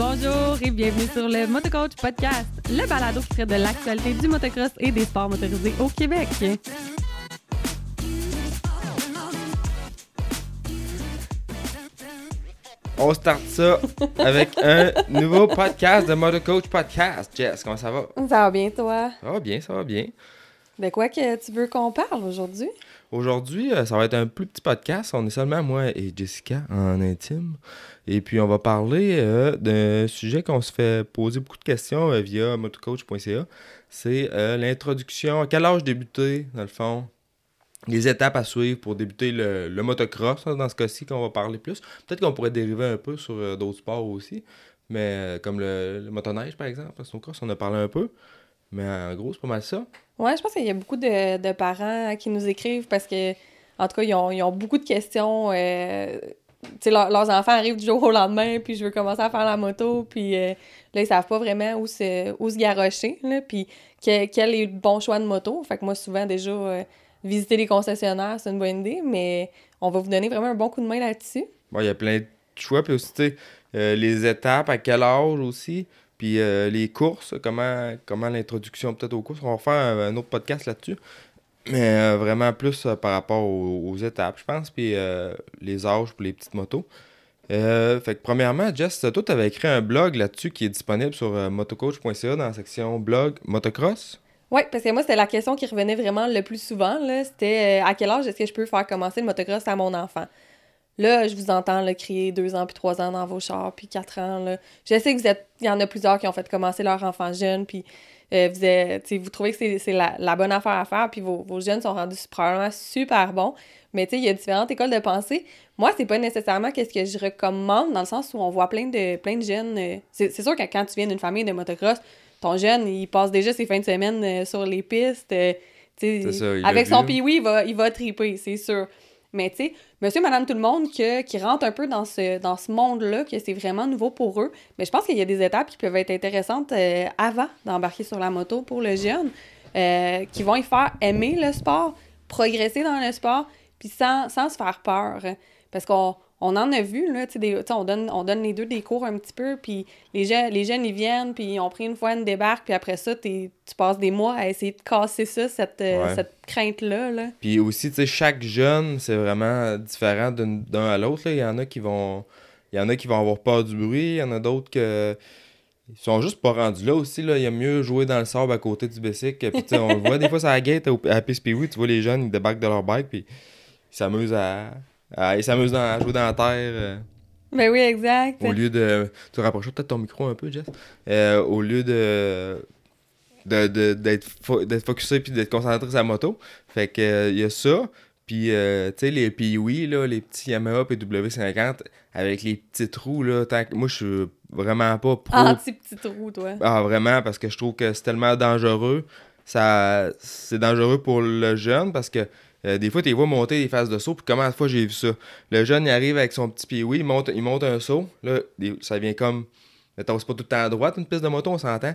Bonjour et bienvenue sur le Motocoach Podcast, le balado qui traite de l'actualité du motocross et des sports motorisés au Québec. On start ça avec un nouveau podcast de Motocoach Podcast. Jess, comment ça va? Ça va bien, toi? Ça va bien, ça va bien. De quoi que tu veux qu'on parle aujourd'hui? Aujourd'hui, euh, ça va être un plus petit podcast. On est seulement moi et Jessica en intime. Et puis, on va parler euh, d'un sujet qu'on se fait poser beaucoup de questions euh, via motocoach.ca. C'est l'introduction. À quel âge débuter, dans le fond? Les étapes à suivre pour débuter le, le motocross, hein, dans ce cas-ci, qu'on va parler plus. Peut-être qu'on pourrait dériver un peu sur d'autres sports aussi. Mais comme le, motoneige, par exemple, le snowcross, on a parlé un peu. Mais en gros, c'est pas mal ça. Ouais, je pense qu'il y a beaucoup de, de, parents qui nous écrivent parce que, en tout cas, ils ont, ils ont beaucoup de questions. Euh, tu sais, leurs enfants arrivent du jour au lendemain, puis je veux commencer à faire la moto, puis euh, là, ils savent pas vraiment où se, où se garrocher, là, puis quel, quel, est le bon choix de moto. Fait que moi, souvent, déjà, euh, visiter les concessionnaires, c'est une bonne idée, mais on va vous donner vraiment un bon coup de main là-dessus. Bon, il y a plein de choix, puis aussi, tu sais, les étapes, à quel âge aussi? Puis euh, les courses, comment, comment l'introduction peut-être aux courses. On va faire un, autre podcast là-dessus. Mais euh, vraiment plus euh, par rapport aux, étapes, je pense. Puis les âges pour les petites motos. fait que premièrement, Jess, toi, tu avais écrit un blog là-dessus qui est disponible sur motocoach.ca dans la section blog motocross. Oui, parce que moi, c'était la question qui revenait vraiment le plus souvent. C'était à quel âge est-ce que je peux faire commencer le motocross à mon enfant? Là, je vous entends le crier deux ans puis trois ans dans vos chars, puis quatre ans. Là. Je sais que vous êtes. Il y en a plusieurs qui ont fait commencer leur enfant jeune, puis euh, vous, êtes, vous trouvez que c'est la, la, bonne affaire à faire, puis vos, vos jeunes sont rendus probablement super bons. Mais tu sais, il y a différentes écoles de pensée. Moi, c'est pas nécessairement qu'est-ce que je recommande, dans le sens où on voit plein de, plein de jeunes. Euh, c'est sûr que quand tu viens d'une famille de motocross, ton jeune, il passe déjà ses fins de semaine euh, sur les pistes. ça, avec son piwi, il va, il va triper, c'est sûr. Mais tu sais, monsieur, madame, tout le monde que, qui rentre un peu dans ce, dans ce monde-là, que c'est vraiment nouveau pour eux, mais je pense qu'il y a des étapes qui peuvent être intéressantes euh, avant d'embarquer sur la moto pour le jeune, euh, qui vont y faire aimer le sport, progresser dans le sport, puis sans, sans se faire peur. Parce qu'on on en a vu, là, tu sais, on donne, on donne les deux des cours un petit peu, puis les, jeunes, les jeunes, ils viennent, puis ils ont pris une fois une débarque, puis après ça, tu passes des mois à essayer de casser ça, cette, euh, cette crainte-là. Là. Puis aussi, tu sais, chaque jeune, c'est vraiment différent d'un à l'autre. Il y en a qui vont... Il y en a qui vont avoir peur du bruit, il y en a d'autres que... Ils sont juste pas rendus là aussi. Là. Il y a mieux jouer dans le sable à côté du bicycle. Puis, on le voit des fois, ça la gate à tu vois les jeunes, ils débarquent de leur bike, puis ils s'amusent à ah, il s'amuse à jouer dans la terre. Euh. Ben oui, exact. Au lieu de. Tu rapproches peut-être ton micro un peu, Jess? Euh, au lieu de. d'être de, d'être focusé puis d'être concentré sur sa moto. Fait que euh, il y a ça. Puis, tu sais, les Pee-Wee, là, les petits Yamaha PW50, avec les petits trous, là, tant que... moi, je suis vraiment pas pro... Anti-petits trous, toi. Ah, vraiment, parce que je trouve que c'est tellement dangereux. Ça... C'est dangereux pour le jeune, parce que euh, des fois, tu vois monter des phases de saut, puis comment de fois j'ai vu ça? Le jeune, il arrive avec son petit pied, oui, il monte, il monte un saut. Là, ça vient comme. Mettons, c'est pas tout le temps à droite, une piste de moto, on s'entend.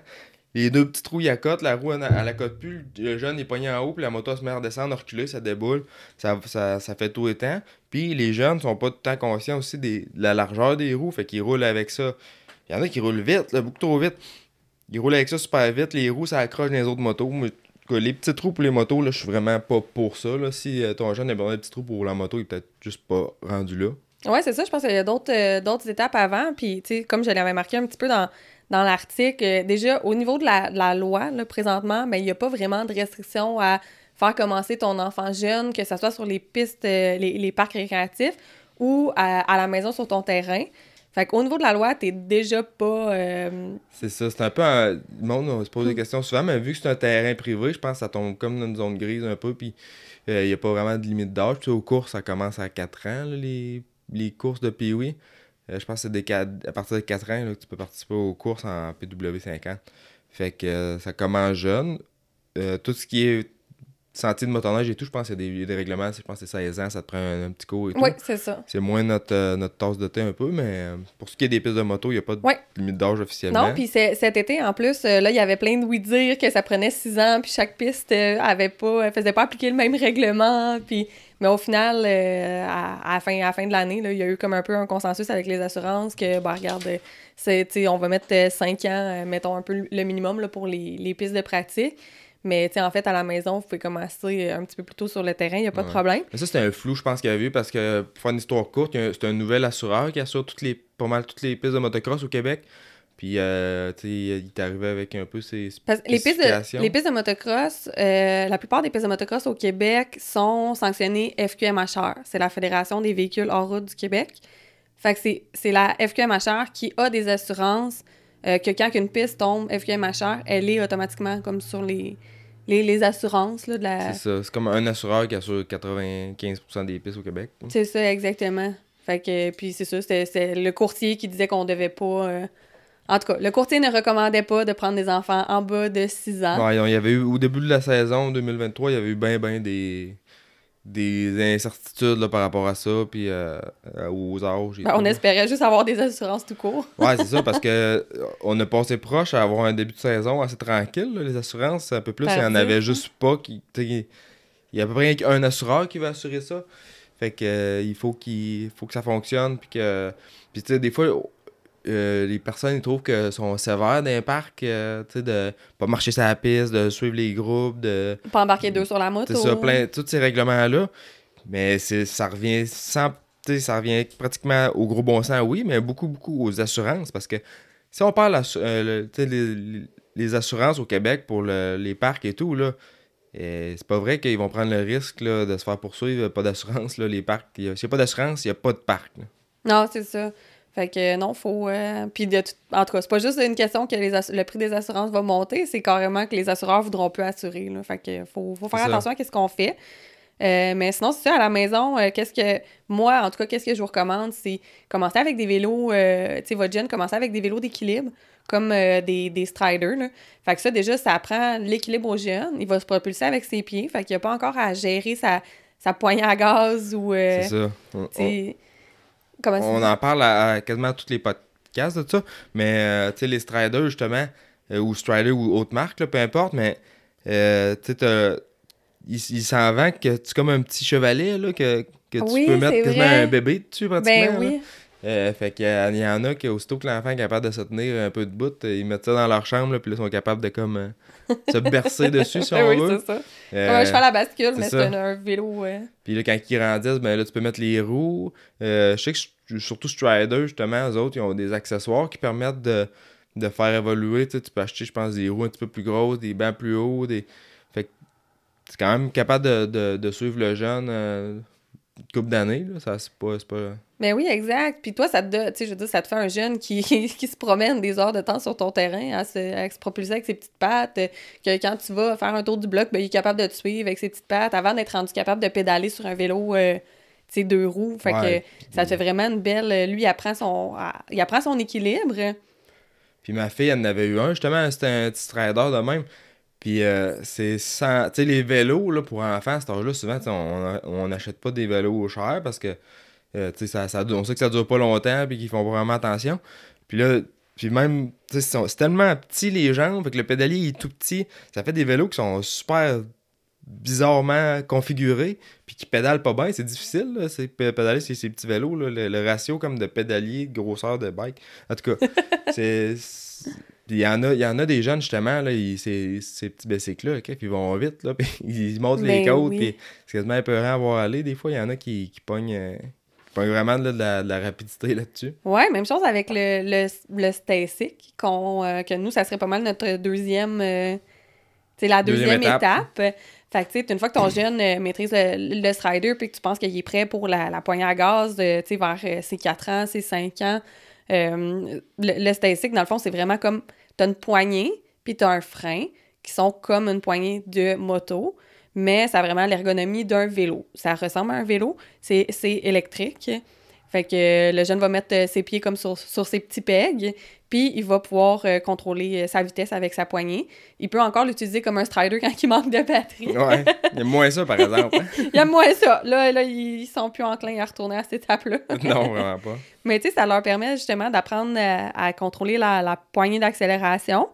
Les deux petits trous, il accotent, la roue, elle, la cote plus. Le jeune est pogné en haut, puis la moto se met à redescendre, reculer, ça déboule. Ça, ça, ça fait tout temps. Puis les jeunes sont pas tout le temps conscients aussi de la largeur des roues, fait qu'ils roulent avec ça. Il y en a qui roulent vite, là, beaucoup trop vite. Ils roulent avec ça super vite, les roues, ça accroche les autres motos les petits trous pour les motos, là, je suis vraiment pas pour ça. Là. Si euh, ton jeune a besoin de petits trous pour la moto, il est peut-être juste pas rendu là. Ouais, c'est ça. Je pense qu'il y a d'autres euh, étapes avant. Puis, comme je l'avais marqué un petit peu dans, dans l'article, euh, déjà, au niveau de la, loi, là, présentement, ben, il n'y a pas vraiment de restriction à faire commencer ton enfant jeune, que ce soit sur les pistes, les, les, parcs récréatifs ou à, à, la maison sur ton terrain. Fait qu'au niveau de la loi, t'es déjà pas. Euh, c'est ça, c'est un peu. Le monde se pose des questions souvent, mais vu que c'est un terrain privé, je pense que ça tombe comme dans une zone grise un peu, puis il euh, n'y a pas vraiment de limite d'âge. Tu sais, aux courses, ça commence à 4 ans, les, les courses de PWI. Euh, je pense que c'est à partir de 4 ans que tu peux participer aux courses en PW50. Fait que ça commence jeune. tout ce qui est sentiers de motoneige et tout, je pense qu'il y a des, règlements. Je pense que c'est 16 ans, ça te prend un, petit cours et tout. Oui, c'est ça. C'est moins notre, euh, notre tasse de thé un peu, mais euh, pour ce qui est des pistes de moto, il n'y a pas de limite d'âge officiellement. Non, puis cet été, en plus, euh, là, il y avait plein de oui-dire que ça prenait 6 ans, puis chaque piste avait pas, faisait pas appliquer le même règlement, puis... Mais au final, à, la fin, à fin de l'année, il y a eu comme un peu un consensus avec les assurances que, bah, regarde, on va mettre 5 ans, mettons un peu le minimum là, pour les, les pistes de pratique. Mais en fait, à la maison, vous pouvez commencer un petit peu plus tôt sur le terrain, il n'y a pas de problème. Mais ça, c'était un flou, je pense, qu'il y avait eu parce que, pour faire une histoire courte, c'est un nouvel assureur qui assure toutes les, pas mal toutes les pistes de motocross au Québec. Puis, euh, tu sais, il est arrivé avec un peu ses les pistes de, les pistes de motocross, euh, la plupart des pistes de motocross au Québec sont sanctionnées FQMHR. C'est la Fédération des véhicules hors route du Québec. Fait que c'est la FQMHR qui a des assurances euh, que quand une piste tombe FQMHR, elle est automatiquement comme sur les, les, assurances là, de la... C'est ça. C'est comme un assureur qui assure 95% des pistes au Québec. C'est ça, exactement. Fait que, puis c'est ça, c'était le courtier qui disait qu'on devait pas... Euh, en tout cas, le courtier ne recommandait pas de prendre des enfants en bas de 6 ans. Ouais, il y avait eu, au début de la saison 2023, il y avait eu bien, bien des des incertitudes là, par rapport à ça, puis euh, euh, aux âges. Ben, on espérait juste avoir des assurances tout court. ouais, c'est ça, parce que euh, on a passé proche à avoir un début de saison assez tranquille. les assurances, un peu plus, il n'y en avait juste pas. Qui, il y a à peu près un assureur qui va assurer ça. Fait que il faut qu'il faut que ça fonctionne. Puis que. Puis tu sais, des fois, euh, les personnes ils trouvent que sont sévères dans les parcs, euh, tu sais, de pas marcher sur la piste, de suivre les groupes, de. Pas embarquer deux sur la moto. C'est ça, plein, tous ces règlements-là. Mais ça revient sans. Ça revient pratiquement au gros bon sens, oui, mais beaucoup, beaucoup aux assurances. Parce que si on parle euh, les, les, assurances au Québec pour les parcs et tout, là, c'est pas vrai qu'ils vont prendre le risque là, de se faire poursuivre, pas d'assurance, les parcs. S'il n'y a pas d'assurance, il n'y a pas de parc. Non, c'est ça. Fait que non, faut. Euh, puis de en tout cas, c'est pas juste une question que les le prix des assurances va monter, c'est carrément que les assureurs voudront plus assurer. Là. Fait que faut, faut faire attention à ce qu'on fait. Euh, mais sinon, c'est ça, à la maison, euh, qu'est-ce que. Moi, en tout cas, qu'est-ce que je vous recommande, c'est commencer avec des vélos. tu sais, votre jeune, commencer avec des vélos d'équilibre, comme des, des striders. Là. Fait que ça, déjà, ça apprend l'équilibre au jeune. Il va se propulser avec ses pieds. Fait qu'il n'y a pas encore à gérer sa, sa poignée à gaz ou. c'est ça on en parle à, quasiment tous les podcasts de ça. Mais, euh, tu sais, les Striders, justement, euh, ou Strider ou autre marque, peu importe, mais, euh, tu sais, il, s'en vend que tu comme un petit chevalet, là, que, que tu peux mettre quasiment un bébé dessus, pratiquement. Ben oui. Fait qu'il y, en a qui, aussitôt que l'enfant est capable de se tenir un peu de bout, ils mettent ça dans leur chambre, puis là, ils sont capables de comme se bercer dessus, si on oui, veut. C'est ça. Euh, je fais la bascule, mais c'est un, vélo. Puis là, quand ils grandissent, ben là, tu peux mettre les roues. je sais que surtout Strider, justement, eux autres, ils ont des accessoires qui permettent de, faire évoluer. Tu, peux acheter, je pense, des roues un petit peu plus grosses, des bancs plus hauts. Des... Fait que c'est quand même capable de, suivre le jeune euh, une couple d'années. Ça, c'est pas. Mais oui, exact. Puis toi, ça te, je veux dire, ça te fait un jeune qui, qui se promène des heures de temps sur ton terrain à se, propulser avec ses petites pattes. Que quand tu vas faire un tour du bloc, ben, il est capable de te suivre avec ses petites pattes avant d'être rendu capable de pédaler sur un vélo. Euh, deux roues. Fait que ça fait vraiment une belle. Lui, il apprend son, il apprend son équilibre. Puis ma fille, elle en avait eu un, justement, c'était un petit strider de même. Puis euh, c'est sans. Tu sais, les vélos, là, pour enfants, à cet âge-là, souvent, on n'achète pas des vélos chers parce que, euh, ça, ça, on sait que ça dure pas longtemps puis qu'ils font vraiment attention. Puis là, puis même, c'est tellement petit les jambes, fait que le pédalier est tout petit. Ça fait des vélos qui sont super bizarrement configuré, puis qui pédale pas bien, c'est difficile, c'est pédaler ces, ces petits vélos, le, ratio comme de pédalier, de grosseur de bike. En tout cas, c'est. Il y, en a, il y en a des jeunes, justement, là, ces, ces petits bicycles-là, okay, puis ils vont vite, là, puis ils montent les ben côtes, puis c'est quasiment épeurant à voir aller. Des fois, il y en a qui, qui pognent, euh, vraiment de, la, de, la, rapidité là-dessus. Ouais, même chose avec le, le, le Stasic, euh, que nous, ça serait pas mal notre deuxième... c'est euh, la deuxième, étape. Fait que, tu sais, une fois que ton jeune euh, maîtrise le, strider puis que tu penses qu'il est prêt pour la, la poignée à gaz, tu sais, vers ses 4 ans, ses 5 ans, le, le dans le fond, c'est vraiment comme, t'as une poignée, puis t'as un frein, qui sont comme une poignée de moto, mais ça a vraiment l'ergonomie d'un vélo. Ça ressemble à un vélo, c'est électrique. Fait que le jeune va mettre euh, ses pieds comme sur, sur ses petits pegs, puis il va pouvoir euh, contrôler euh, sa vitesse avec sa poignée. Il peut encore l'utiliser comme un strider quand il manque de batterie. Ouais, il y a moins ça, par exemple. il aime moins ça. Là, là, ils sont plus enclins à retourner à cette étape-là. non, vraiment pas. Mais tu sais, ça leur permet justement d'apprendre à, à contrôler la, la poignée d'accélération.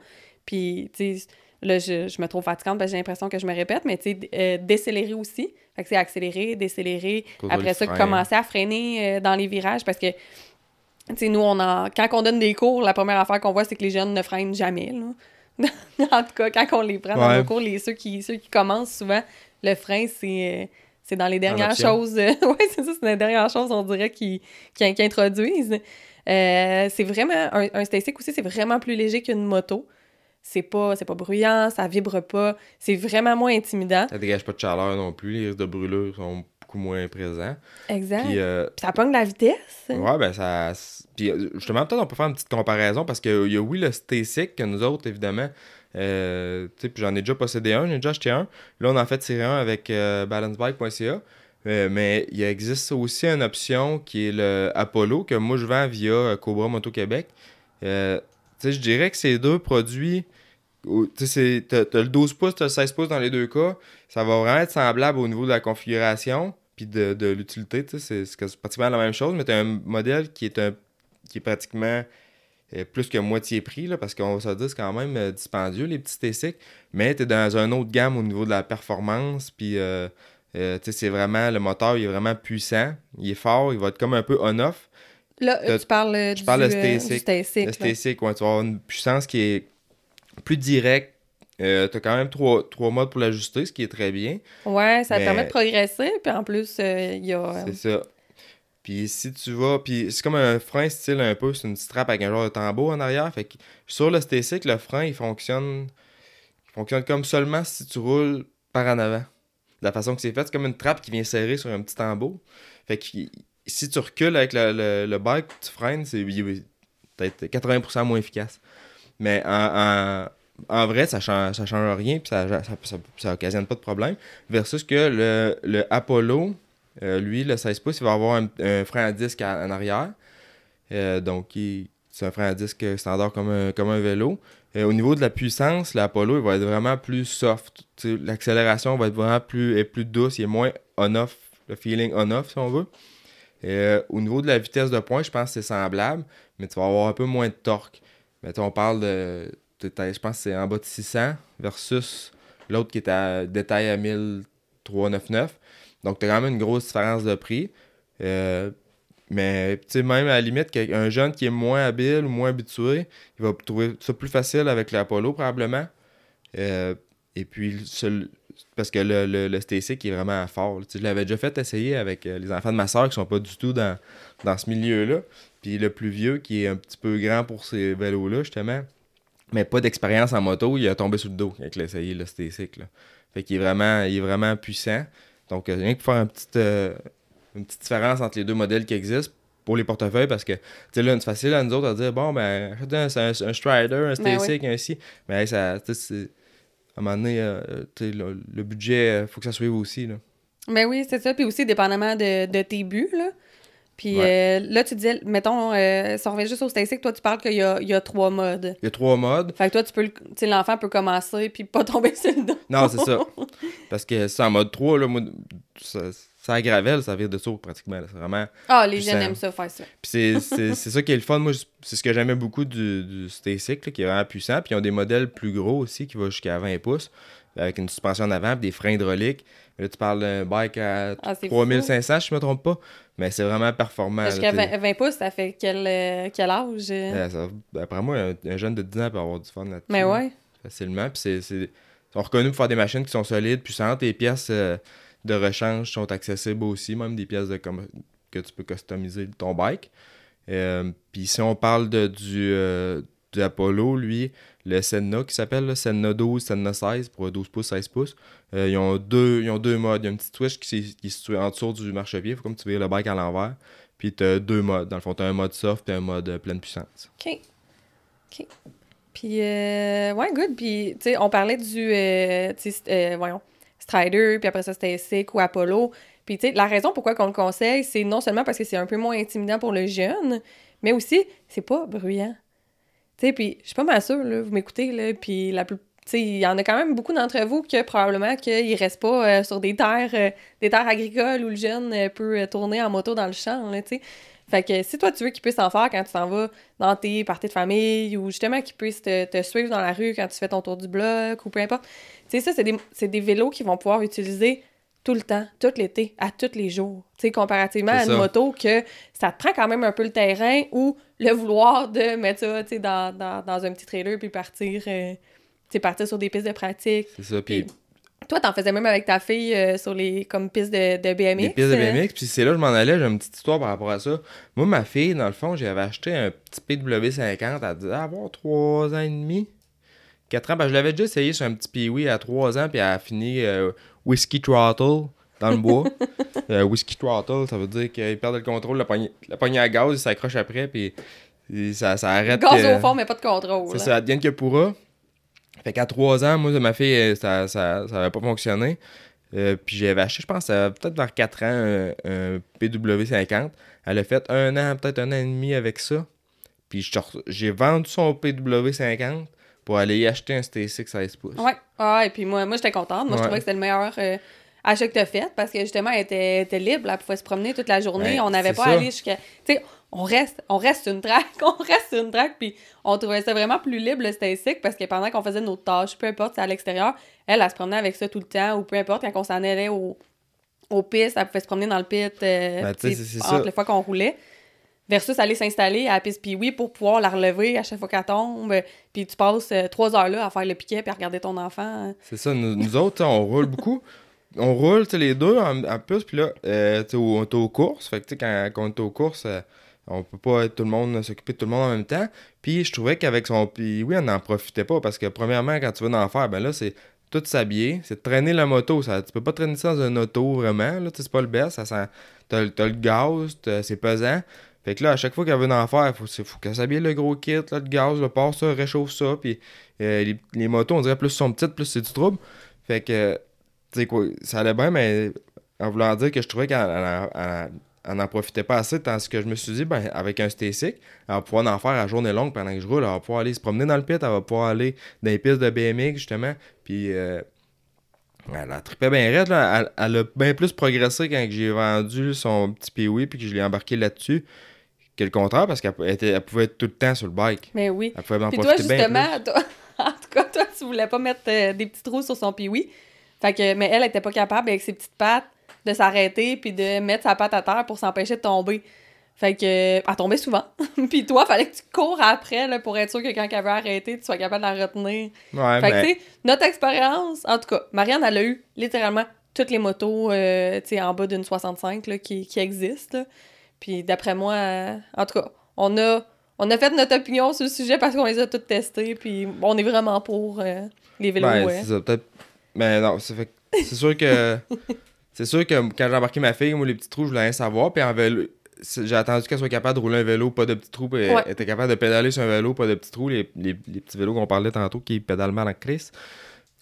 Puis, tu sais, là, je, je me trouve fatigante parce que j'ai l'impression que je me répète, mais tu sais, euh, décélérer aussi. Fait que c'est accélérer, décélérer. Après ça, frein. commencer à freiner euh, dans les virages parce que, tu sais, nous, on en... quand on donne des cours, la première affaire qu'on voit, c'est que les jeunes ne freinent jamais, là. en tout cas, quand on les prend dans nos cours, les, ceux, qui, ceux qui commencent souvent, le frein, c'est... euh, c'est dans les dernières choses. oui, c'est ça, c'est dans les dernières choses, on dirait, qu'ils qui, qui introduisent. C'est vraiment. Un, un aussi, c'est vraiment plus léger qu'une moto. C'est pas, c'est pas bruyant, ça vibre pas. C'est vraiment moins intimidant. Ça dégage pas de chaleur non plus. Les risques de brûlure sont beaucoup moins présents. Exact. Puis, euh, Puis ça pogne la vitesse. ouais, ben ça. Puis, euh, justement, peut-être on peut faire une petite comparaison parce qu'il y a, oui, le Stasic que nous autres, évidemment. Euh, tu sais, puis j'en ai déjà possédé un, j'en ai déjà acheté un. Là, on en fait tirer un avec euh, balancebike.ca. Euh, mais il existe aussi une option qui est le Apollo que moi je vends via Cobra Moto Québec. Euh, je dirais que ces deux produits, tu t'as le 12 pouces, t'as le 16 pouces dans les deux cas. Ça va vraiment être semblable au niveau de la configuration puis de, de l'utilité. tu C'est pratiquement la même chose, mais tu as un modèle qui est, un, qui est pratiquement euh, plus que moitié prix, là, parce qu'on va se dire c'est quand même euh, dispendieux, les petits T-Cycles, mais tu es dans un autre gamme au niveau de la performance, puis euh, euh, tu c'est vraiment, le moteur, il est vraiment puissant, il est fort, il va être comme un peu on-off. Là, tu parles euh, du, de euh, Le là. Stasic, ouais, tu vas avoir une puissance qui est plus directe. Euh, tu as quand même trois, trois modes pour l'ajuster, ce qui est très bien. Ouais, ça te permet de progresser. Puis en plus, euh, il y a. C'est ça. Puis si tu vas, puis c'est comme un frein style un peu, c'est une strap avec un genre de tambour en arrière. Fait que sur le Stasic, le frein, il fonctionne, il fonctionne comme seulement si tu roules par en avant. De la façon que c'est fait, c'est comme une trappe qui vient serrer sur un petit tambour. Fait que si tu recules avec le, le, bike, tu freines, c'est peut-être 80% moins efficace. Mais en, en, en vrai, ça change, ça change rien, puis ça, ça, ça, ça occasionne pas de problème. Versus que le, le Apollo, euh, lui, le 16 pouces, il va avoir un, frein à disque en arrière. Euh, donc, c'est un frein à disque standard comme un, comme un vélo. Euh, au niveau de la puissance, l'Apollo, il va être vraiment plus soft. L'accélération va être vraiment plus, plus douce. Il est moins on-off, le feeling on-off, si on veut. Euh, au niveau de la vitesse de pointe, je pense que c'est semblable, mais tu vas avoir un peu moins de torque. Mettons, on parle de, je pense que c'est en bas de 600 versus l'autre qui est à détail à 1399. Donc, tu as quand même une grosse différence de prix. Euh, mais, tu sais, même à la limite, un jeune qui est moins habile ou moins habitué, il va trouver ça plus facile avec l'Apollo, probablement. Euh, et puis, parce que le, le, le Stasic est vraiment fort. là. Tu sais, je l'avais déjà fait essayer avec euh, les enfants de ma soeur qui sont pas du tout dans, dans ce milieu-là. Puis le plus vieux, qui est un petit peu grand pour ces vélos-là, justement, mais pas d'expérience en moto, il a tombé sur le dos avec l'essayer, le Stasic. Là. Fait qu'il est vraiment, il est vraiment puissant. Donc, euh, rien que pour faire euh, une petite différence entre les deux modèles qui existent pour les portefeuilles, parce que, tu sais, là, c'est facile à nous autres à dire, bon, ben, achète un, un, Strider, un Ben Stasic, un ci. Mais hey, ça, c'est- à un moment donné, euh, le, le budget, il faut que ça suive aussi. Là. Ben oui, c'est ça. Puis aussi, dépendamment de, de tes buts, là. Puis Ouais. euh, là, tu disais, mettons, euh, si on revient juste au Stasic, toi, tu parles qu'il y a, il y a trois modes. Il y a trois modes. Fait que toi, tu peux, tu sais, l'enfant peut commencer puis pas tomber sur le dos. Non, c'est ça. Parce que c'est en mode 3, là, moi, ça, ça à Gravel, ça vire de sourd pratiquement. C'est vraiment. Ah, les jeunes aiment ça, faire ça. Puis c'est- ça qui est le fun. Moi, c'est ce que j'aimais beaucoup du, du Stasic, là, qui est vraiment puissant. Puis ils ont des modèles plus gros aussi, qui vont jusqu'à 20 pouces, avec une suspension en avant, puis des freins hydrauliques. Mais là, tu parles d'un bike à Ah, c'est fou. 3500, si je me trompe pas. Mais c'est vraiment performant. Jusqu'à tu sais. 20, 20 pouces, ça fait quel, euh, quel âge? euh? Ça- D'après moi, un, un jeune de 10 ans peut avoir du fun là-dessus. Mais ouais. facilement. Puis c'est, c'est- ils sont reconnus pour faire des machines qui sont solides, puissantes. Et pièces euh, de rechange sont accessibles aussi, même des pièces de que tu peux customiser ton bike. Euh, puis si on parle de, du, euh, Apollo, lui, le Senna qui s'appelle le Senna 12, Senna 16 pour 12 pouces, 16 pouces, euh, ils, ont deux, ils ont deux modes. Il y a un petit switch qui, qui est situé en dessous du marchepied, faut comme tu vires le bike à l'envers. Puis tu as deux modes. Dans le fond, tu as un mode soft et un mode euh, pleine puissance. OK. OK. Puis, ouais, good. Puis, tu sais, on parlait du, tu sais, voyons, Puis après ça, c'était Sick ou Apollo. Puis, tu sais, la raison pourquoi on le conseille, c'est non seulement parce que c'est un peu moins intimidant pour le jeune, mais aussi, c'est pas bruyant. Tu sais, puis je suis pas mal sûre, là, vous m'écoutez, là, puis la plus... Tu sais, il y en a quand même beaucoup d'entre vous que probablement qu'ils restent pas euh, sur des terres, euh, des terres agricoles où le jeune euh, peut tourner en moto dans le champ. Fait que si toi, tu veux qu'il puisse en faire quand tu t'en vas dans tes parties de famille ou justement qu'il puisse te, te, suivre dans la rue quand tu fais ton tour du bloc ou peu importe, tu sais, ça, c'est des, des vélos qu'ils vont pouvoir utiliser tout le temps, tout l'été, à tous les jours. Tu sais, comparativement à une moto que ça te prend quand même un peu le terrain ou le vouloir de mettre ça, tu sais, dans, dans, dans, un petit trailer puis partir, euh, tu sais, partir sur des pistes de pratique. C'est ça, puis... Toi, t'en faisais même avec ta fille euh, sur les comme pistes de, de BMX. Les pistes de BMX, puis c'est là que je m'en allais, j'ai une petite histoire par rapport à ça. Moi, ma fille, dans le fond, j'avais acheté un petit PW50, elle devait avoir 3 ans et demi. 4 ans, ben, je l'avais déjà essayé sur un petit Pee-Wee à 3 ans, puis elle a fini euh, Whisky Throttle dans le bois. euh, whisky Throttle, ça veut dire qu'il perd le contrôle, la poignée, la poignée à gaz, il s'accroche après, puis ça, ça arrête. Gaz au fond, mais pas de contrôle. C'est ça, advienne que pourra. Fait qu'à 3 ans, moi, ma fille, euh, ça, ça, ça pas fonctionné. Euh, puis j'avais acheté, je pense, peut-être vers 4 ans, un, un, PW50. Elle a fait un an, peut-être un an et demi avec ça. Puis j'ai vendu son PW50 pour aller y acheter un ST6 16 pouces. Ouais, ah, et puis moi, moi j'étais contente. Moi, je trouvais que c'était le meilleur euh, achat que tu as fait parce que justement, elle était, était, libre. Elle pouvait se promener toute la journée. on n'avait pas à aller jusqu'à. Tu sais, on reste, on reste une track, on reste une track, puis on trouvait ça vraiment plus libre le Stacyc parce que pendant qu'on faisait nos tâches, peu importe, c'est à l'extérieur, elle, elle, se promenait avec ça tout le temps, ou peu importe, quand on s'en allait au, au piste, elle pouvait se promener dans le pit euh, ben, entre les fois qu'on roulait versus aller s'installer à la piste puis pour pouvoir la relever à chaque fois qu'elle tombe. Puis tu passes euh, trois heures là à faire le piquet puis à regarder ton enfant. C'est ça. Nous, autres, on roule beaucoup. On roule les deux en, plus. Puis là, euh, on est aux courses. Fait que quand, quand on est aux courses, euh, on peut pas être tout le monde, s'occuper de tout le monde en même temps. Puis je trouvais qu'avec son. Puis oui, on n'en profitait pas parce que premièrement, quand tu veux en faire, ben là, c'est tout s'habiller, c'est traîner la moto. Ça, tu peux pas traîner ça dans un auto vraiment. Là, c'est pas le best. Ça, t'as, le gaz, c'est pesant. Fait que là, à chaque fois qu'elle veut en faire, il faut, faut qu'elle s'habille le gros kit, là, le gaz, le port, ça, réchauffe ça. Puis euh, les, les, motos, on dirait plus sont petites, plus c'est du trouble. Fait que, tu sais quoi, ça allait bien, mais en voulant dire que je trouvais qu'elle n'en profitait pas assez, tandis que je me suis dit, ben, avec un Stacyc, elle va pouvoir en faire à journée longue pendant que je roule. Elle va pouvoir aller se promener dans le pit, elle va pouvoir aller dans les pistes de BMX, justement. Puis, euh, elle a trippé bien raide, là. Elle, a bien plus progressé quand j'ai vendu son petit Pee-Wee puis que je l'ai embarqué là-dessus que le contraire parce qu'elle elle pouvait être tout le temps sur le bike. Mais oui. Elle pouvait en Puis toi, justement, toi, en tout cas, toi, tu voulais pas mettre euh, des petits trous sur son piwi. Fait que, mais elle était pas capable, avec ses petites pattes, de s'arrêter puis de mettre sa patte à terre pour s'empêcher de tomber. Fait que, elle tombait souvent. puis toi, fallait que tu cours après là, pour être sûr que quand elle veut arrêter, tu sois capable de la retenir. Ouais, fait que, tu sais, notre expérience, en tout cas, Marianne, elle a eu littéralement toutes les motos, euh, tu sais, en bas d'une 65 là, qui, qui existent. Là. Puis d'après moi, euh, en tout cas, on a, on a fait notre opinion sur le sujet parce qu'on les a toutes testés. Puis on est vraiment pour euh, les vélos. Ben, c'est ça, peut-être. Mais non, c'est C'est sûr que. c'est sûr que quand j'ai embarqué ma fille, moi, les petits trous, je voulais rien savoir. Puis en vélo. J'ai attendu qu'elle soit capable de rouler un vélo, pas de petits trous. Elle était capable de pédaler sur un vélo, pas de petits trous. Les, les, petits vélos qu'on parlait tantôt qui pédalent mal en crise.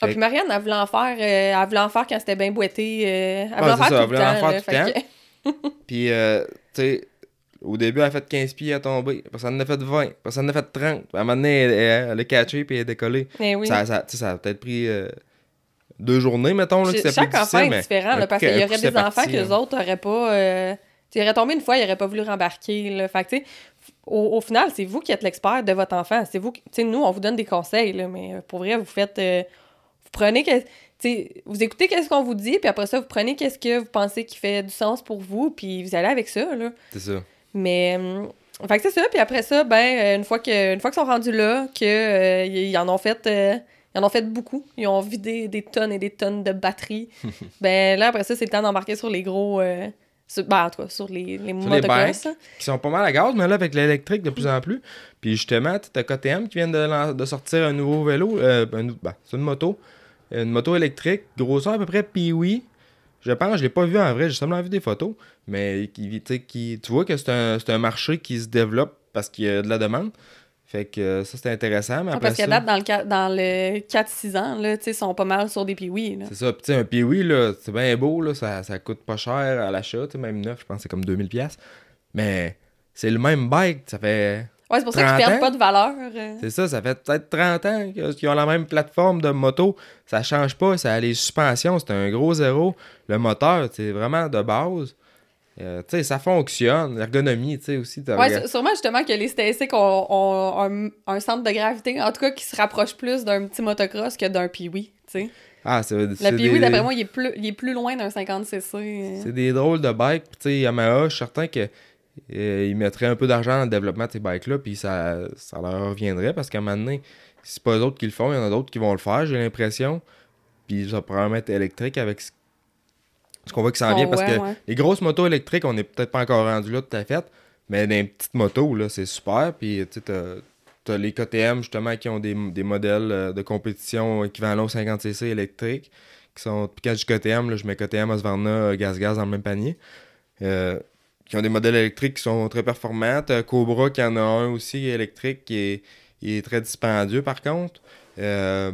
Ah, puis Marianne, elle voulait en faire, euh, elle voulait en faire quand c'était bien boîté. elle voulait en faire ça, tout le temps. En faire tout le temps. Puis, euh, tu sais, au début, elle a fait 15 pieds à tomber. Après, ça en a fait 20. Après, ça en a fait 30. À un moment donné, elle, elle, a catché puis elle a décollé. Eh oui. Ça, ça, ça a peut-être pris euh, deux journées, mettons. Là, que Chaque enfant est différent, là, parce qu'il y aurait des enfants que les autres n'auraient pas. Euh, ils auraient tombé une fois, ils n'auraient pas voulu rembarquer. Là. Fait que, au, au, final, c'est vous qui êtes l'expert de votre enfant. C'est vous qui, nous, on vous donne des conseils, là, mais euh, pour vrai, vous faites. Euh, vous prenez. Que, vous écoutez qu'est-ce qu'on vous dit, puis après ça, vous prenez qu'est-ce que vous pensez qui fait du sens pour vous, puis vous allez avec ça. Là. C'est ça. Mais. Euh, fait que c'est ça. Puis après ça, ben, euh, une fois que, une fois qu'ils sont rendus là, qu'ils euh, en ont fait. Ils en ont fait beaucoup. Ils ont vidé des tonnes et des tonnes de batteries. ben là, après ça, c'est le temps d'embarquer sur les gros. sur, ben, en tout cas, sur les, les motocross. Qui sont pas mal à gaz, mais là, avec l'électrique de plus en plus. Puis justement, tu as KTM qui vient de, de, sortir un nouveau vélo. ben, c'est une moto. Une moto électrique, grosseur à peu près Pee-Wee. Je pense, je l'ai pas vu en vrai, j'ai seulement vu des photos, mais qui, qui, tu vois que c'est un, un, marché qui se développe parce qu'il y a de la demande. Fait que euh, ça, c'était intéressant. Mais Ouais, après parce qu'à ça, date, dans le, dans le 4-6 ans, là, ils sont pas mal sur des piouis, là. c'est ça. Puis, tu sais, un là, c'est bien beau, là, ça, ça coûte pas cher à l'achat, même neuf, je pense que c'est comme 2000$. pièces Mais c'est le même bike, ça fait. Ouais, c'est pour ça qu'ils 30 perdent pas de valeur. euh. C'est ça, ça fait peut-être 30 ans qu'ils ont la même plateforme de moto. Ça change pas, ça a les suspensions, c'est un gros zéro. Le moteur, c'est vraiment de base. Euh, tu sais, ça fonctionne. L'ergonomie, tu sais, aussi. Ouais, sû- sûrement justement que les STSC ont, ont un, un centre de gravité, en tout cas, qui se rapproche plus d'un petit motocross que d'un Piwi, tu sais. Ah, c'est Le Piwi, d'après moi, il est plus, il est plus loin d'un 50cc. euh. C'est des drôles de bikes. Puis, tu sais, Yamaha, je suis certain que euh, ils mettraient un peu d'argent dans le développement de ces bikes-là, puis ça, ça leur reviendrait parce qu'à un moment donné, si c'est pas eux autres qui le font, il y en a d'autres qui vont le faire, j'ai l'impression. Puis ça va probablement être électrique avec ce, ce qu'on voit qui s'en vient Oh, parce ouais, que ouais. les grosses motos électriques, on n'est peut-être pas encore rendu là tout à fait, mais les petites motos, là, c'est super. Puis, tu sais, t'as- les KTM, justement, qui ont des, des modèles euh, de compétition équivalents au 50cc électriques. Qui sont, quand je dis KTM, là, je mets KTM, Husqvarna, euh, Gaz-Gaz dans le même panier. Euh, qui ont des modèles électriques qui sont très performants. T'as Cobra qui en a un aussi électrique qui est, il est très dispendieux par contre. Euh,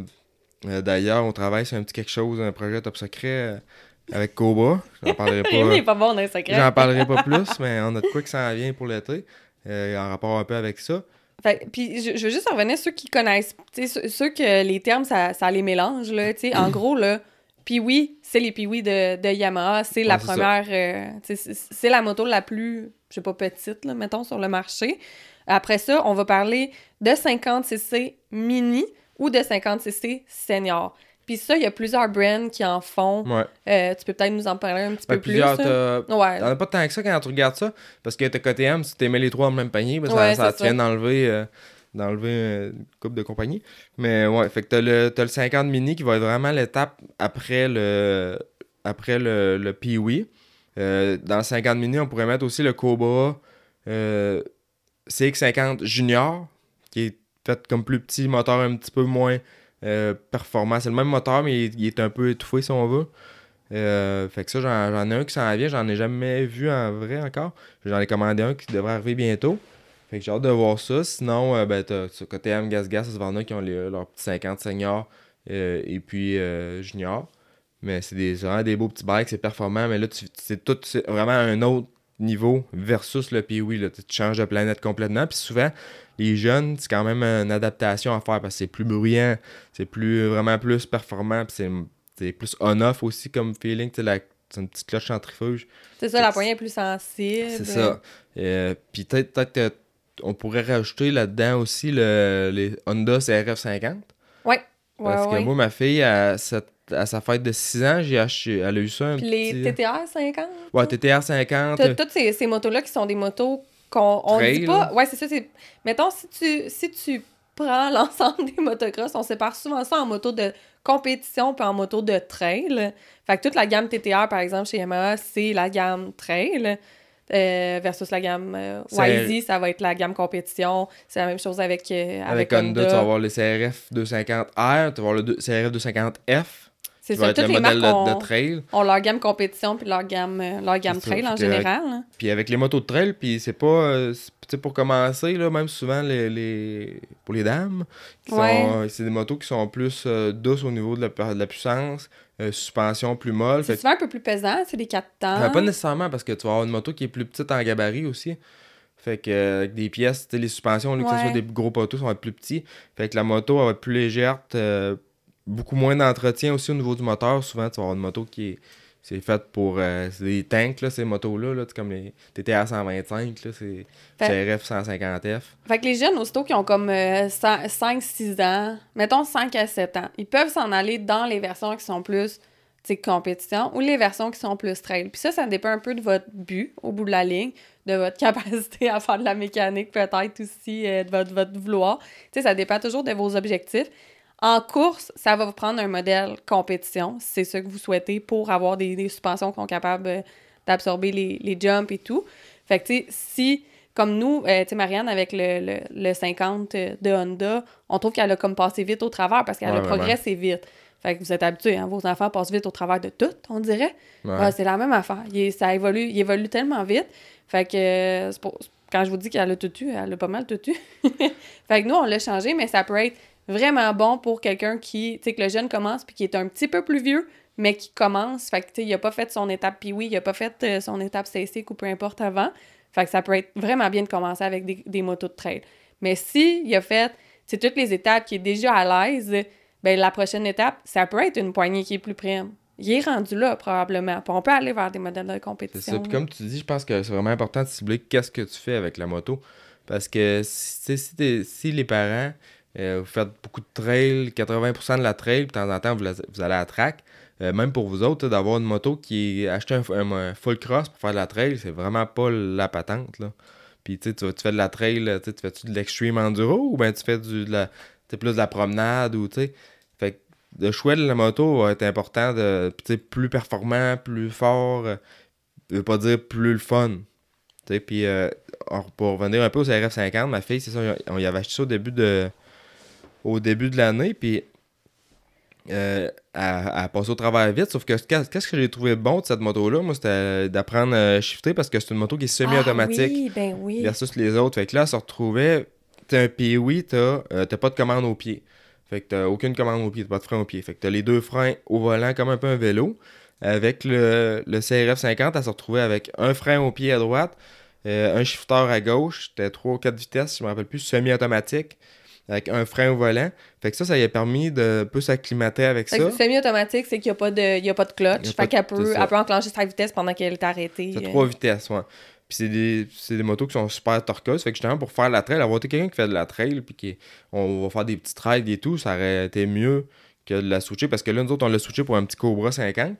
D'ailleurs, on travaille sur un petit quelque chose, un projet top secret avec Cobra. J'en parlerai pas. Rémi est pas bon dans. J'en parlerai pas plus, mais on a de quoi que ça en vient pour l'été. euh, en rapport un peu avec ça. Fait- puis je, je veux juste revenir sur ceux qui connaissent, ceux, ceux que les termes, ça, ça les mélange, là. En gros, là, Piwi, c'est les Piwi de, de Yamaha, c'est la Ouais, première, euh, c'est la moto la plus, je sais pas, petite, là, mettons, sur le marché. Après ça, on va parler de 50cc mini ou de 50cc senior. Puis ça, il y a plusieurs brands qui en font. Ouais. Euh, tu peux peut-être nous en parler un petit Ben, peu plus. plusieurs, t'as- Ouais. T'en as pas tant que ça quand tu regardes ça, parce que t'as KTM, si t'aimais les trois dans le même panier, ben, Ouais, ça, ça te vient d'enlever euh, d'enlever euh, une coupe de compagnie. Mais ouais, fait que t'as le, t'as le 50 mini qui va être vraiment l'étape après le après le, le Pee-Wee. Euh, dans le 50 mini, on pourrait mettre aussi le Cobra euh, CX50 Junior, qui est fait comme plus petit, moteur un petit peu moins euh, performant. C'est le même moteur, mais il, est un peu étouffé si on veut. Euh, fait que ça, j'en, ai un qui s'en vient. J'en ai jamais vu en vrai encore. J'en ai commandé un qui devrait arriver bientôt. Fait que j'ai hâte de voir ça. Sinon, euh, ben, t'as, t'as KTM, Gas Gas, Husqvarna qui ont les- leurs petits 50 seniors et puis euh, junior. Mais c'est des, vraiment des beaux petits bikes, c'est performant. Mais là, c'est tout c'est vraiment un autre niveau versus le Pee-Wee. tu changes de planète complètement. Puis souvent, les jeunes, c'est quand même une adaptation à faire parce que c'est plus bruyant, c'est plus vraiment plus performant. Puis c'est, plus on-off aussi comme feeling. Tu sais, la- c'est une petite cloche centrifuge. C'est ça, la poignée est plus sensible. C'est ça. Euh, puis peut-être, que on pourrait rajouter là-dedans aussi le, les Honda CRF50. Ouais. Ouais, Parce ouais. que moi, ma fille, à, cette- à sa fête de 6 ans, j'ai acheté, elle a eu ça. Un Puis les petit... TTR 50. Ouais, TTR 50. T'as toutes ces, ces motos-là qui sont des motos qu'on on Trail, dit pas. là. Ouais, c'est ça. c'est- Mettons, si tu, si tu prends l'ensemble des motocross, on sépare souvent ça en moto de compétition puis en moto de trail. Fait que toute la gamme TTR, par exemple, chez Yamaha, c'est la gamme trail. euh, versus la gamme euh, YZ, ça va être la gamme compétition. C'est la même chose avec, euh, Avec Honda, tu vas avoir le CRF 250R, tu vas avoir le CRF 250F, C'est ça, toutes le les modèle marques de, ont, de trail. ont leur gamme compétition puis leur gamme, euh, leur gamme ça, trail en général. hein. Puis avec les motos de trail, puis c'est pas. euh, c'est- tu sais, pour commencer, là, même souvent les, les- pour les dames, Ouais. c'est des motos qui sont plus euh, douces au niveau de la, de la puissance, euh, suspension plus molle. C'est souvent un peu plus pesant, c'est des 4 temps. Ben, pas nécessairement parce que tu vas avoir une moto qui est plus petite en gabarit aussi. Fait que euh, des pièces, les suspensions, lieu que ce soit des gros poteaux, sont être plus petits. Fait que la moto elle va être plus légère, euh, beaucoup moins d'entretien aussi au niveau du moteur. Souvent, tu vas avoir une moto qui est c'est faite pour euh, des tanks là, ces motos là, comme les TTR 125 là, c'est Fait- CRF 150F. Fait que les jeunes, aussitôt qui ont comme 5-6 ans, mettons 5 à 7 ans, ils peuvent s'en aller dans les versions qui sont plus compétition ou les versions qui sont plus trail. Puis ça, ça dépend un peu de votre but au bout de la ligne, de votre capacité à faire de la mécanique peut-être aussi, euh, de votre, votre vouloir. Tu sais, ça dépend toujours de vos objectifs. En course, ça va vous prendre un modèle compétition, si c'est ça que vous souhaitez, pour avoir des, des suspensions qui sont capables euh, d'absorber les, les jumps et tout. Fait que, tu sais, si, comme nous, euh, tu sais, Marianne, avec le, le, le 50 de Honda, on trouve qu'elle a comme passé vite au travers parce qu'elle Ouais, a progressé vite. Fait que vous êtes habitués, hein, vos enfants passent vite au travers de tout, on dirait. Ouais. C'est la même affaire. Il ça évolue, il évolue tellement vite. Fait que euh, pour- quand je vous dis qu'elle a tout eu, elle a pas mal tout eu. fait que nous, on l'a changé, mais ça peut être vraiment bon pour quelqu'un qui, tu sais, que le jeune commence puis qui est un petit peu plus vieux, mais qui commence. Fait que, tu sais, il a pas fait son étape puis oui, il a pas fait euh, son étape CC ou peu importe avant. Fait que ça peut être vraiment bien de commencer avec des, des motos de trail. Mais si il a fait, c'est toutes les étapes qui est déjà à l'aise, ben la prochaine étape, ça peut être une poignée qui est plus prime il est rendu là, probablement. Puis on peut aller vers des modèles de compétition. C'est ça. Puis comme tu dis, je pense que c'est vraiment important de cibler qu'est-ce que tu fais avec la moto. Parce que si, si les parents, euh, vous faites beaucoup de trail, 80% de la trail, de temps en temps, vous, allez à la track, euh, même pour vous autres, d'avoir une moto qui est acheter un, full cross pour faire de la trail, c'est vraiment pas la patente. Là. Puis tu, tu fais de la trail, tu fais-tu de l'extreme enduro ou bien tu fais du, de la, plus de la promenade ou tu le choix de la moto va être important, de, plus performant, plus fort, euh, veut pas dire plus le fun. Puis euh, pour revenir un peu au CRF50, ma fille, c'est ça, on y avait acheté ça au début de au début de l'année, puis euh, a passé au travail vite, sauf que qu'est-ce que j'ai trouvé bon de cette moto-là, moi, c'était d'apprendre à shifter parce que c'est une moto qui est semi-automatique ah, oui, ben oui. versus les autres. Fait que là, elle se retrouvait, t'as un POI, t'as pas de commande au pied. Fait que t'as aucune commande au pied, t'as pas de frein au pied. Fait que t'as les deux freins au volant comme un peu un vélo. Avec le, le CRF 50, elle se retrouvait avec un frein au pied à droite, euh, un shifter à gauche, c'était 3 ou 4 vitesses, je me rappelle plus, semi-automatique, avec un frein au volant. Fait que ça, ça lui a permis de peu s'acclimater avec ça. Semi-automatique, c'est qu'il n'y a, pas de, a pas de clutch. Fait qu'elle peut, elle peut enclencher sa vitesse pendant qu'elle est arrêtée. C'est 3 vitesses, ouais. Puis c'est des, des, motos qui sont super torqueuses. Fait que justement, pour faire la trail, avoir quelqu'un qui fait de la trail, puis qui, on va faire des petits trails et tout, ça aurait été mieux que de la switcher. Parce que là, nous autres, on l'a switché pour un petit Cobra 50.